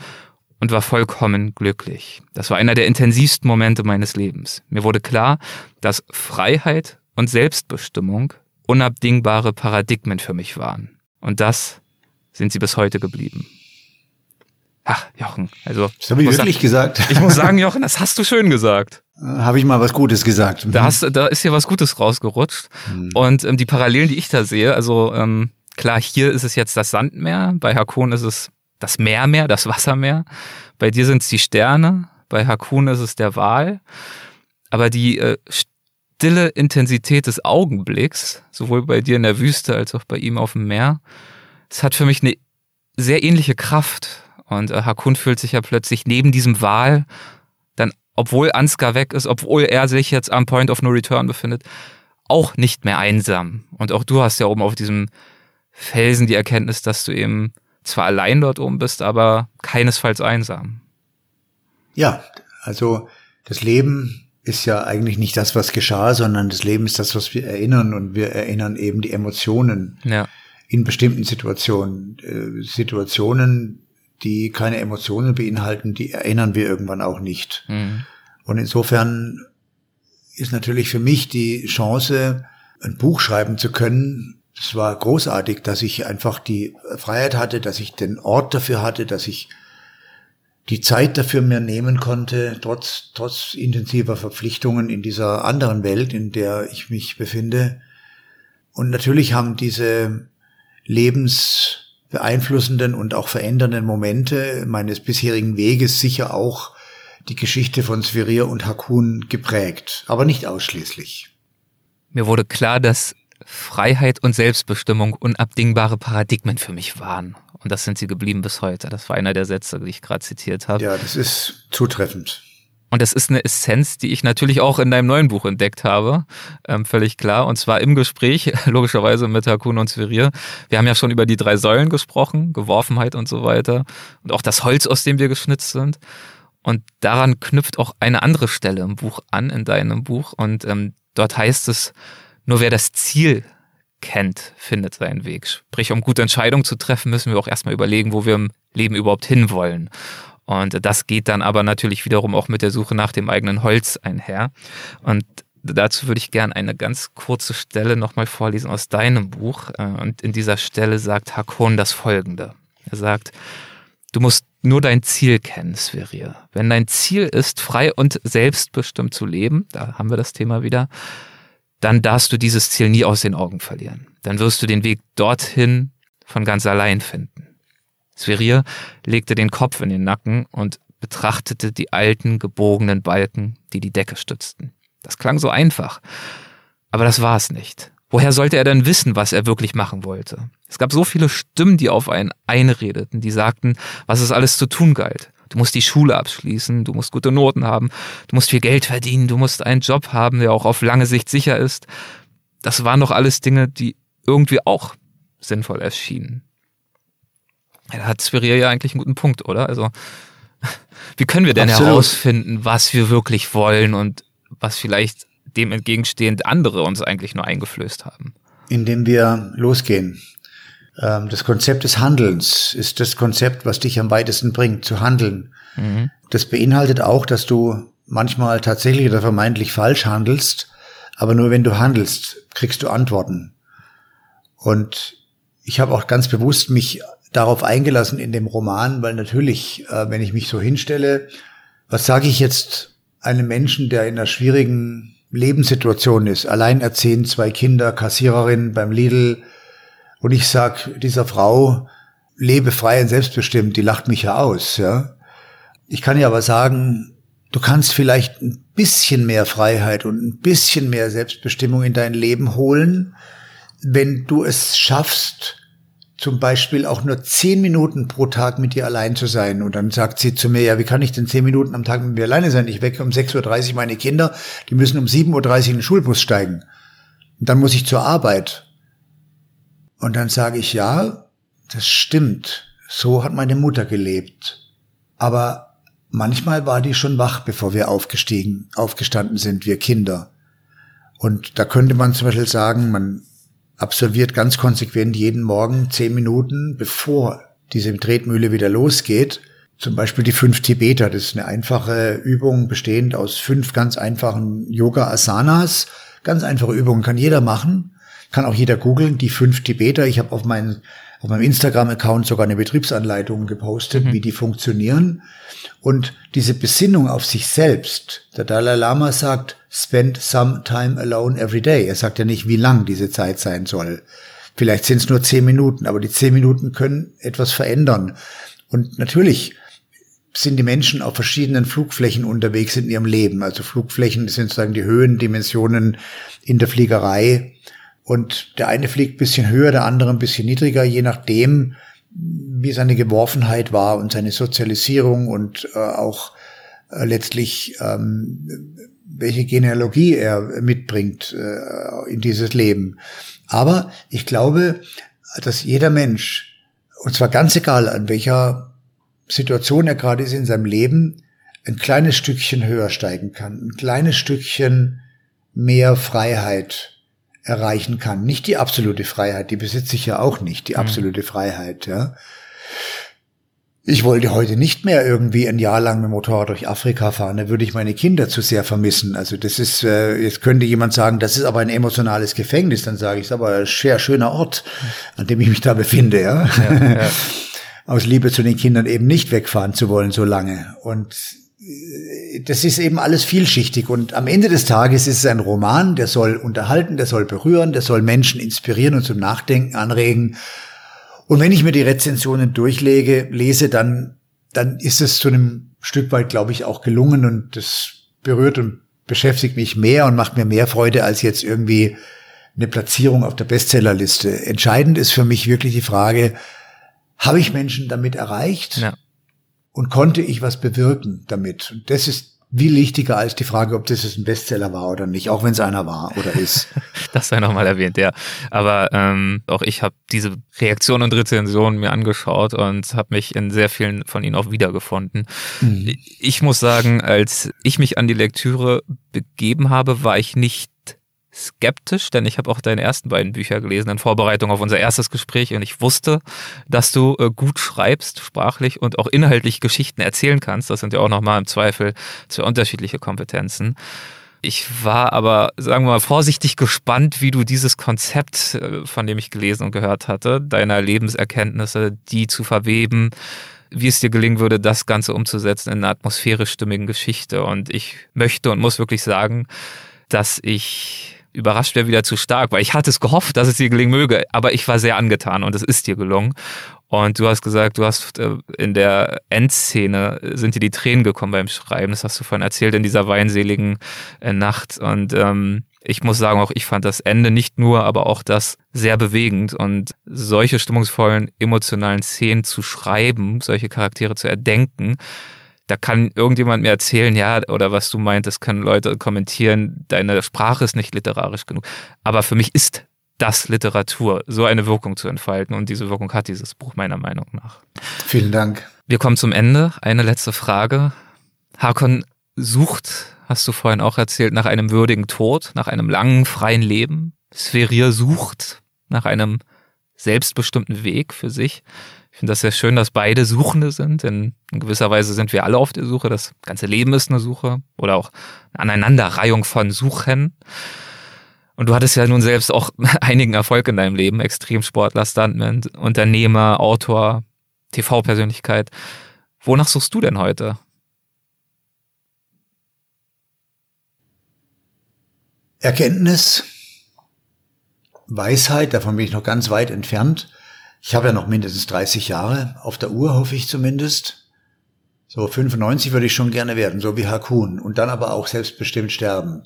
und war vollkommen glücklich. Das war einer der intensivsten Momente meines Lebens. Mir wurde klar, dass Freiheit und Selbstbestimmung unabdingbare Paradigmen für mich waren. Und das sind sie bis heute geblieben. Ach, Jochen, also. Das habe ich wirklich sagen, gesagt. Ich muss sagen, Jochen, das hast du schön gesagt. Habe ich mal was Gutes gesagt. Da, hast, da ist hier was Gutes rausgerutscht. Mhm. Und ähm, die Parallelen, die ich da sehe, also ähm, Klar, hier ist es jetzt das Sandmeer, bei Hakun ist es das Meermeer, das Wassermeer. Bei dir sind es die Sterne, bei Hakun ist es der Wal. Aber die äh, stille Intensität des Augenblicks, sowohl bei dir in der Wüste als auch bei ihm auf dem Meer, es hat für mich eine sehr ähnliche Kraft. Und äh, Hakun fühlt sich ja plötzlich neben diesem Wal, dann, obwohl Ansgar weg ist, obwohl er sich jetzt am Point of No Return befindet, auch nicht mehr einsam. Und auch du hast ja oben auf diesem Felsen die Erkenntnis, dass du eben zwar allein dort oben bist, aber keinesfalls einsam. Ja, also das Leben ist ja eigentlich nicht das, was geschah, sondern das Leben ist das, was wir erinnern und wir erinnern eben die Emotionen ja. in bestimmten Situationen. Äh, Situationen, die keine Emotionen beinhalten, die erinnern wir irgendwann auch nicht. Mhm. Und insofern ist natürlich für mich die Chance, ein Buch schreiben zu können, es war großartig, dass ich einfach die Freiheit hatte, dass ich den Ort dafür hatte, dass ich die Zeit dafür mir nehmen konnte, trotz, trotz intensiver Verpflichtungen in dieser anderen Welt, in der ich mich befinde. Und natürlich haben diese lebensbeeinflussenden und auch verändernden Momente meines bisherigen Weges sicher auch die Geschichte von Sverir und Hakun geprägt, aber nicht ausschließlich. Mir wurde klar, dass Freiheit und Selbstbestimmung unabdingbare Paradigmen für mich waren. Und das sind sie geblieben bis heute. Das war einer der Sätze, die ich gerade zitiert habe. Ja, das ist zutreffend. Und das ist eine Essenz, die ich natürlich auch in deinem neuen Buch entdeckt habe, ähm, völlig klar. Und zwar im Gespräch, logischerweise mit Hakun und Sverir. Wir haben ja schon über die drei Säulen gesprochen, Geworfenheit und so weiter. Und auch das Holz, aus dem wir geschnitzt sind. Und daran knüpft auch eine andere Stelle im Buch an, in deinem Buch. Und ähm, dort heißt es, nur wer das Ziel kennt, findet seinen Weg. Sprich, um gute Entscheidungen zu treffen, müssen wir auch erstmal überlegen, wo wir im Leben überhaupt hinwollen. Und das geht dann aber natürlich wiederum auch mit der Suche nach dem eigenen Holz einher. Und dazu würde ich gerne eine ganz kurze Stelle nochmal vorlesen aus deinem Buch. Und in dieser Stelle sagt Hakon das folgende. Er sagt, du musst nur dein Ziel kennen, Sverir. Wenn dein Ziel ist, frei und selbstbestimmt zu leben, da haben wir das Thema wieder, dann darfst du dieses Ziel nie aus den Augen verlieren. Dann wirst du den Weg dorthin von ganz allein finden. Sverir legte den Kopf in den Nacken und betrachtete die alten gebogenen Balken, die die Decke stützten. Das klang so einfach. Aber das war es nicht. Woher sollte er denn wissen, was er wirklich machen wollte? Es gab so viele Stimmen, die auf einen einredeten, die sagten, was es alles zu tun galt. Du musst die Schule abschließen, du musst gute Noten haben, du musst viel Geld verdienen, du musst einen Job haben, der auch auf lange Sicht sicher ist. Das waren doch alles Dinge, die irgendwie auch sinnvoll erschienen. Da hat Spirier ja eigentlich einen guten Punkt, oder? Also, wie können wir denn Absolut. herausfinden, was wir wirklich wollen und was vielleicht dem entgegenstehend andere uns eigentlich nur eingeflößt haben? Indem wir losgehen. Ähm, das Konzept des Handelns ist das Konzept, was dich am weitesten bringt, zu handeln. Mhm. Das beinhaltet auch, dass du manchmal tatsächlich oder vermeintlich falsch handelst, aber nur wenn du handelst, kriegst du Antworten. Und ich habe auch ganz bewusst mich darauf eingelassen in dem Roman, weil natürlich, äh, wenn ich mich so hinstelle, was sage ich jetzt einem Menschen, der in einer schwierigen Lebenssituation ist, alleinerziehend, zwei Kinder, Kassiererin beim Lidl, und ich sag dieser Frau, lebe frei und selbstbestimmt, die lacht mich ja aus, ja. Ich kann ja aber sagen, du kannst vielleicht ein bisschen mehr Freiheit und ein bisschen mehr Selbstbestimmung in dein Leben holen, wenn du es schaffst, zum Beispiel auch nur zehn Minuten pro Tag mit dir allein zu sein. Und dann sagt sie zu mir, ja, wie kann ich denn zehn Minuten am Tag mit mir alleine sein? Ich wecke um 6.30 Uhr meine Kinder, die müssen um 7.30 Uhr in den Schulbus steigen. Und dann muss ich zur Arbeit. Und dann sage ich, ja, das stimmt. So hat meine Mutter gelebt. Aber manchmal war die schon wach, bevor wir aufgestiegen, aufgestanden sind, wir Kinder. Und da könnte man zum Beispiel sagen, man absolviert ganz konsequent jeden Morgen zehn Minuten, bevor diese Tretmühle wieder losgeht. Zum Beispiel die fünf Tibeter. Das ist eine einfache Übung bestehend aus fünf ganz einfachen Yoga-Asanas. Ganz einfache Übungen kann jeder machen. Kann auch jeder googeln. Die fünf Tibeter. Ich habe auf, meinen, auf meinem Instagram-Account sogar eine Betriebsanleitung gepostet, mhm. wie die funktionieren. Und diese Besinnung auf sich selbst. Der Dalai Lama sagt, spend some time alone every day. Er sagt ja nicht, wie lang diese Zeit sein soll. Vielleicht sind es nur zehn Minuten, aber die zehn Minuten können etwas verändern. Und natürlich sind die Menschen auf verschiedenen Flugflächen unterwegs in ihrem Leben. Also Flugflächen sind sozusagen die Höhendimensionen in der Fliegerei. Und der eine fliegt ein bisschen höher, der andere ein bisschen niedriger, je nachdem, wie seine Geworfenheit war und seine Sozialisierung und äh, auch äh, letztlich ähm, welche Genealogie er mitbringt äh, in dieses Leben. Aber ich glaube, dass jeder Mensch, und zwar ganz egal an welcher Situation er gerade ist in seinem Leben, ein kleines Stückchen höher steigen kann, ein kleines Stückchen mehr Freiheit erreichen kann. Nicht die absolute Freiheit, die besitze ich ja auch nicht, die mhm. absolute mhm. Freiheit, ja. Ich wollte heute nicht mehr irgendwie ein Jahr lang mit dem Motorrad durch Afrika fahren, da würde ich meine Kinder zu sehr vermissen. Also das ist, äh, jetzt könnte jemand sagen, das ist aber ein emotionales Gefängnis, dann sage ich, es ist aber ein sehr schöner Ort, an dem ich mich da befinde, ja. ja, ja. Aus Liebe zu den Kindern eben nicht wegfahren zu wollen so lange. Und das ist eben alles vielschichtig und am Ende des Tages ist es ein Roman, der soll unterhalten, der soll berühren, der soll Menschen inspirieren und zum Nachdenken anregen und wenn ich mir die Rezensionen durchlege, lese, dann, dann ist es zu einem Stück weit, glaube ich, auch gelungen und das berührt und beschäftigt mich mehr und macht mir mehr Freude als jetzt irgendwie eine Platzierung auf der Bestsellerliste. Entscheidend ist für mich wirklich die Frage, habe ich Menschen damit erreicht? Ja. Und konnte ich was bewirken damit? Und das ist wie wichtiger als die Frage, ob das ein Bestseller war oder nicht, auch wenn es einer war oder ist. das sei nochmal erwähnt, ja. Aber ähm, auch ich habe diese Reaktionen und Rezensionen mir angeschaut und habe mich in sehr vielen von ihnen auch wiedergefunden. Mhm. Ich muss sagen, als ich mich an die Lektüre begeben habe, war ich nicht skeptisch, denn ich habe auch deine ersten beiden Bücher gelesen in Vorbereitung auf unser erstes Gespräch und ich wusste, dass du äh, gut schreibst, sprachlich und auch inhaltlich Geschichten erzählen kannst. Das sind ja auch nochmal im Zweifel zwei unterschiedliche Kompetenzen. Ich war aber, sagen wir mal, vorsichtig gespannt, wie du dieses Konzept, äh, von dem ich gelesen und gehört hatte, deiner Lebenserkenntnisse, die zu verweben, wie es dir gelingen würde, das Ganze umzusetzen in einer atmosphärisch stimmigen Geschichte. Und ich möchte und muss wirklich sagen, dass ich überrascht wäre wieder zu stark, weil ich hatte es gehofft, dass es dir gelingen möge, aber ich war sehr angetan und es ist dir gelungen. Und du hast gesagt, du hast äh, in der Endszene sind dir die Tränen gekommen beim Schreiben. Das hast du vorhin erzählt in dieser weinseligen äh, Nacht. Und ähm, ich muss sagen, auch ich fand das Ende nicht nur, aber auch das sehr bewegend und solche stimmungsvollen, emotionalen Szenen zu schreiben, solche Charaktere zu erdenken, da kann irgendjemand mir erzählen, ja, oder was du meintest, können Leute kommentieren, deine Sprache ist nicht literarisch genug. Aber für mich ist das Literatur, so eine Wirkung zu entfalten. Und diese Wirkung hat dieses Buch meiner Meinung nach. Vielen Dank. Wir kommen zum Ende. Eine letzte Frage. Hakon sucht, hast du vorhin auch erzählt, nach einem würdigen Tod, nach einem langen, freien Leben. Sphärier sucht nach einem selbstbestimmten Weg für sich. Ich finde das sehr schön, dass beide Suchende sind, denn in gewisser Weise sind wir alle auf der Suche. Das ganze Leben ist eine Suche oder auch eine Aneinanderreihung von Suchen. Und du hattest ja nun selbst auch einigen Erfolg in deinem Leben. Extremsportler, Stuntman, Unternehmer, Autor, TV-Persönlichkeit. Wonach suchst du denn heute? Erkenntnis, Weisheit, davon bin ich noch ganz weit entfernt. Ich habe ja noch mindestens 30 Jahre auf der Uhr, hoffe ich zumindest. So 95 würde ich schon gerne werden, so wie Hakun. Und dann aber auch selbstbestimmt sterben.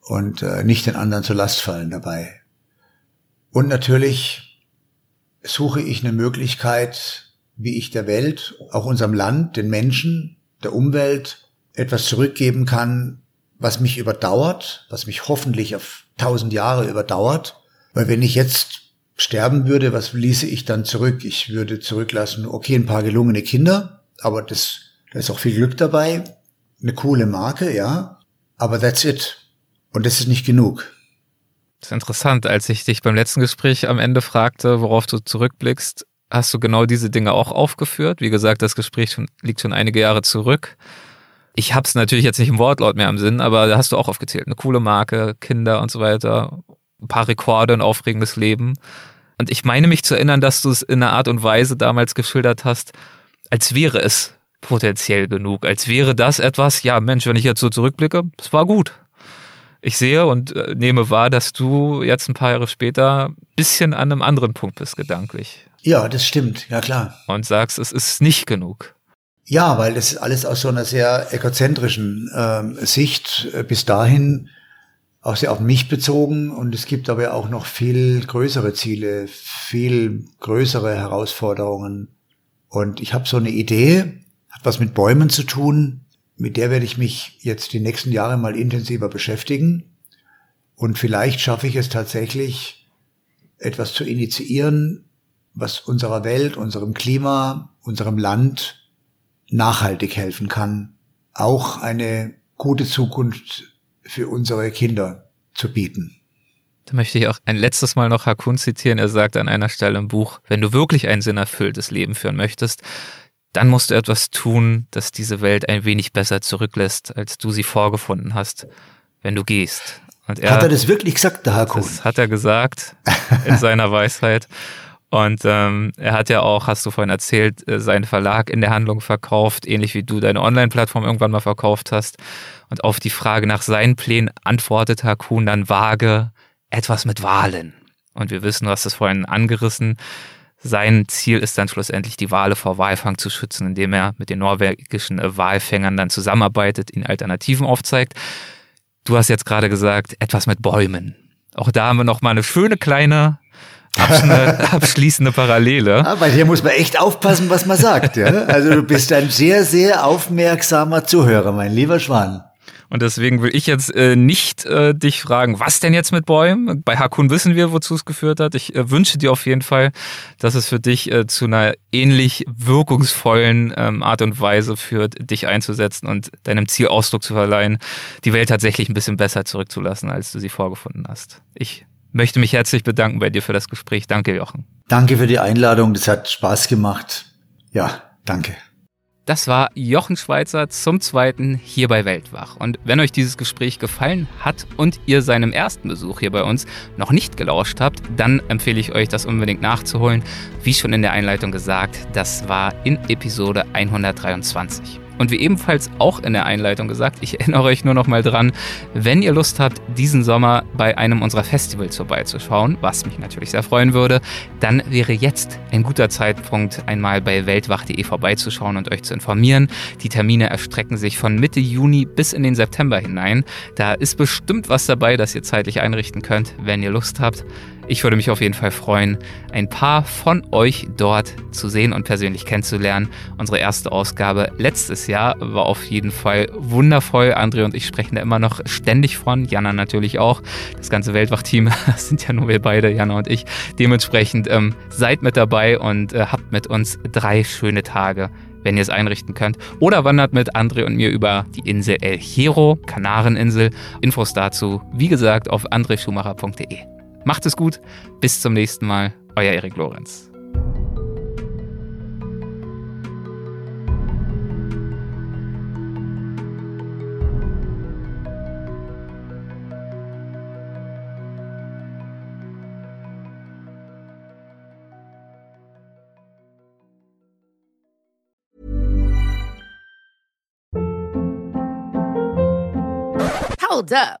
Und äh, nicht den anderen zur Last fallen dabei. Und natürlich suche ich eine Möglichkeit, wie ich der Welt, auch unserem Land, den Menschen, der Umwelt etwas zurückgeben kann, was mich überdauert, was mich hoffentlich auf tausend Jahre überdauert. Weil wenn ich jetzt sterben würde, was ließe ich dann zurück? Ich würde zurücklassen, okay, ein paar gelungene Kinder, aber das, da ist auch viel Glück dabei. Eine coole Marke, ja. Aber that's it. Und das ist nicht genug. Das ist interessant. Als ich dich beim letzten Gespräch am Ende fragte, worauf du zurückblickst, hast du genau diese Dinge auch aufgeführt. Wie gesagt, das Gespräch liegt schon einige Jahre zurück. Ich hab's natürlich jetzt nicht im Wortlaut mehr im Sinn, aber da hast du auch aufgezählt. Eine coole Marke, Kinder und so weiter, ein paar Rekorde, ein aufregendes Leben. Und ich meine mich zu erinnern, dass du es in einer Art und Weise damals geschildert hast, als wäre es potenziell genug, als wäre das etwas, ja Mensch, wenn ich jetzt so zurückblicke, es war gut. Ich sehe und äh, nehme wahr, dass du jetzt ein paar Jahre später ein bisschen an einem anderen Punkt bist, gedanklich. Ja, das stimmt, ja klar. Und sagst, es ist nicht genug. Ja, weil das ist alles aus so einer sehr egozentrischen ähm, Sicht äh, bis dahin auch sehr auf mich bezogen und es gibt aber auch noch viel größere Ziele, viel größere Herausforderungen. Und ich habe so eine Idee, hat was mit Bäumen zu tun, mit der werde ich mich jetzt die nächsten Jahre mal intensiver beschäftigen. Und vielleicht schaffe ich es tatsächlich, etwas zu initiieren, was unserer Welt, unserem Klima, unserem Land nachhaltig helfen kann, auch eine gute Zukunft für unsere Kinder zu bieten. Da möchte ich auch ein letztes Mal noch Hakun zitieren. Er sagt an einer Stelle im Buch, wenn du wirklich ein sinnerfülltes Leben führen möchtest, dann musst du etwas tun, das diese Welt ein wenig besser zurücklässt, als du sie vorgefunden hast, wenn du gehst. Er, hat er das wirklich gesagt, der Hakun? Das hat er gesagt in seiner Weisheit. Und ähm, er hat ja auch, hast du vorhin erzählt, äh, seinen Verlag in der Handlung verkauft, ähnlich wie du deine Online-Plattform irgendwann mal verkauft hast. Und auf die Frage nach seinen Plänen antwortet Hakun dann vage etwas mit Wahlen. Und wir wissen, du hast es vorhin angerissen. Sein Ziel ist dann schlussendlich, die Wale vor Walfang zu schützen, indem er mit den norwegischen äh, Walfängern dann zusammenarbeitet, ihnen Alternativen aufzeigt. Du hast jetzt gerade gesagt, etwas mit Bäumen. Auch da haben wir noch mal eine schöne kleine abschließende Parallele. Ja, bei dir muss man echt aufpassen, was man sagt. Ja? Also du bist ein sehr, sehr aufmerksamer Zuhörer, mein lieber Schwan. Und deswegen will ich jetzt äh, nicht äh, dich fragen, was denn jetzt mit Bäumen? Bei Hakun wissen wir, wozu es geführt hat. Ich äh, wünsche dir auf jeden Fall, dass es für dich äh, zu einer ähnlich wirkungsvollen ähm, Art und Weise führt, dich einzusetzen und deinem Ziel Ausdruck zu verleihen, die Welt tatsächlich ein bisschen besser zurückzulassen, als du sie vorgefunden hast. Ich möchte mich herzlich bedanken bei dir für das Gespräch. Danke, Jochen. Danke für die Einladung. Das hat Spaß gemacht. Ja, danke. Das war Jochen Schweizer zum zweiten hier bei Weltwach. Und wenn euch dieses Gespräch gefallen hat und ihr seinem ersten Besuch hier bei uns noch nicht gelauscht habt, dann empfehle ich euch, das unbedingt nachzuholen. Wie schon in der Einleitung gesagt, das war in Episode 123. Und wie ebenfalls auch in der Einleitung gesagt, ich erinnere euch nur noch mal dran, wenn ihr Lust habt, diesen Sommer bei einem unserer Festivals vorbeizuschauen, was mich natürlich sehr freuen würde, dann wäre jetzt ein guter Zeitpunkt, einmal bei weltwach.de vorbeizuschauen und euch zu informieren. Die Termine erstrecken sich von Mitte Juni bis in den September hinein. Da ist bestimmt was dabei, das ihr zeitlich einrichten könnt, wenn ihr Lust habt. Ich würde mich auf jeden Fall freuen, ein paar von euch dort zu sehen und persönlich kennenzulernen. Unsere erste Ausgabe letztes Jahr war auf jeden Fall wundervoll. André und ich sprechen da immer noch ständig von. Jana natürlich auch. Das ganze Weltwachteam sind ja nur wir beide, Jana und ich. Dementsprechend ähm, seid mit dabei und äh, habt mit uns drei schöne Tage wenn ihr es einrichten könnt. Oder wandert mit André und mir über die Insel El Hierro, Kanareninsel. Infos dazu, wie gesagt, auf andreschumacher.de. Macht es gut, bis zum nächsten Mal, euer Erik Lorenz. Hold up.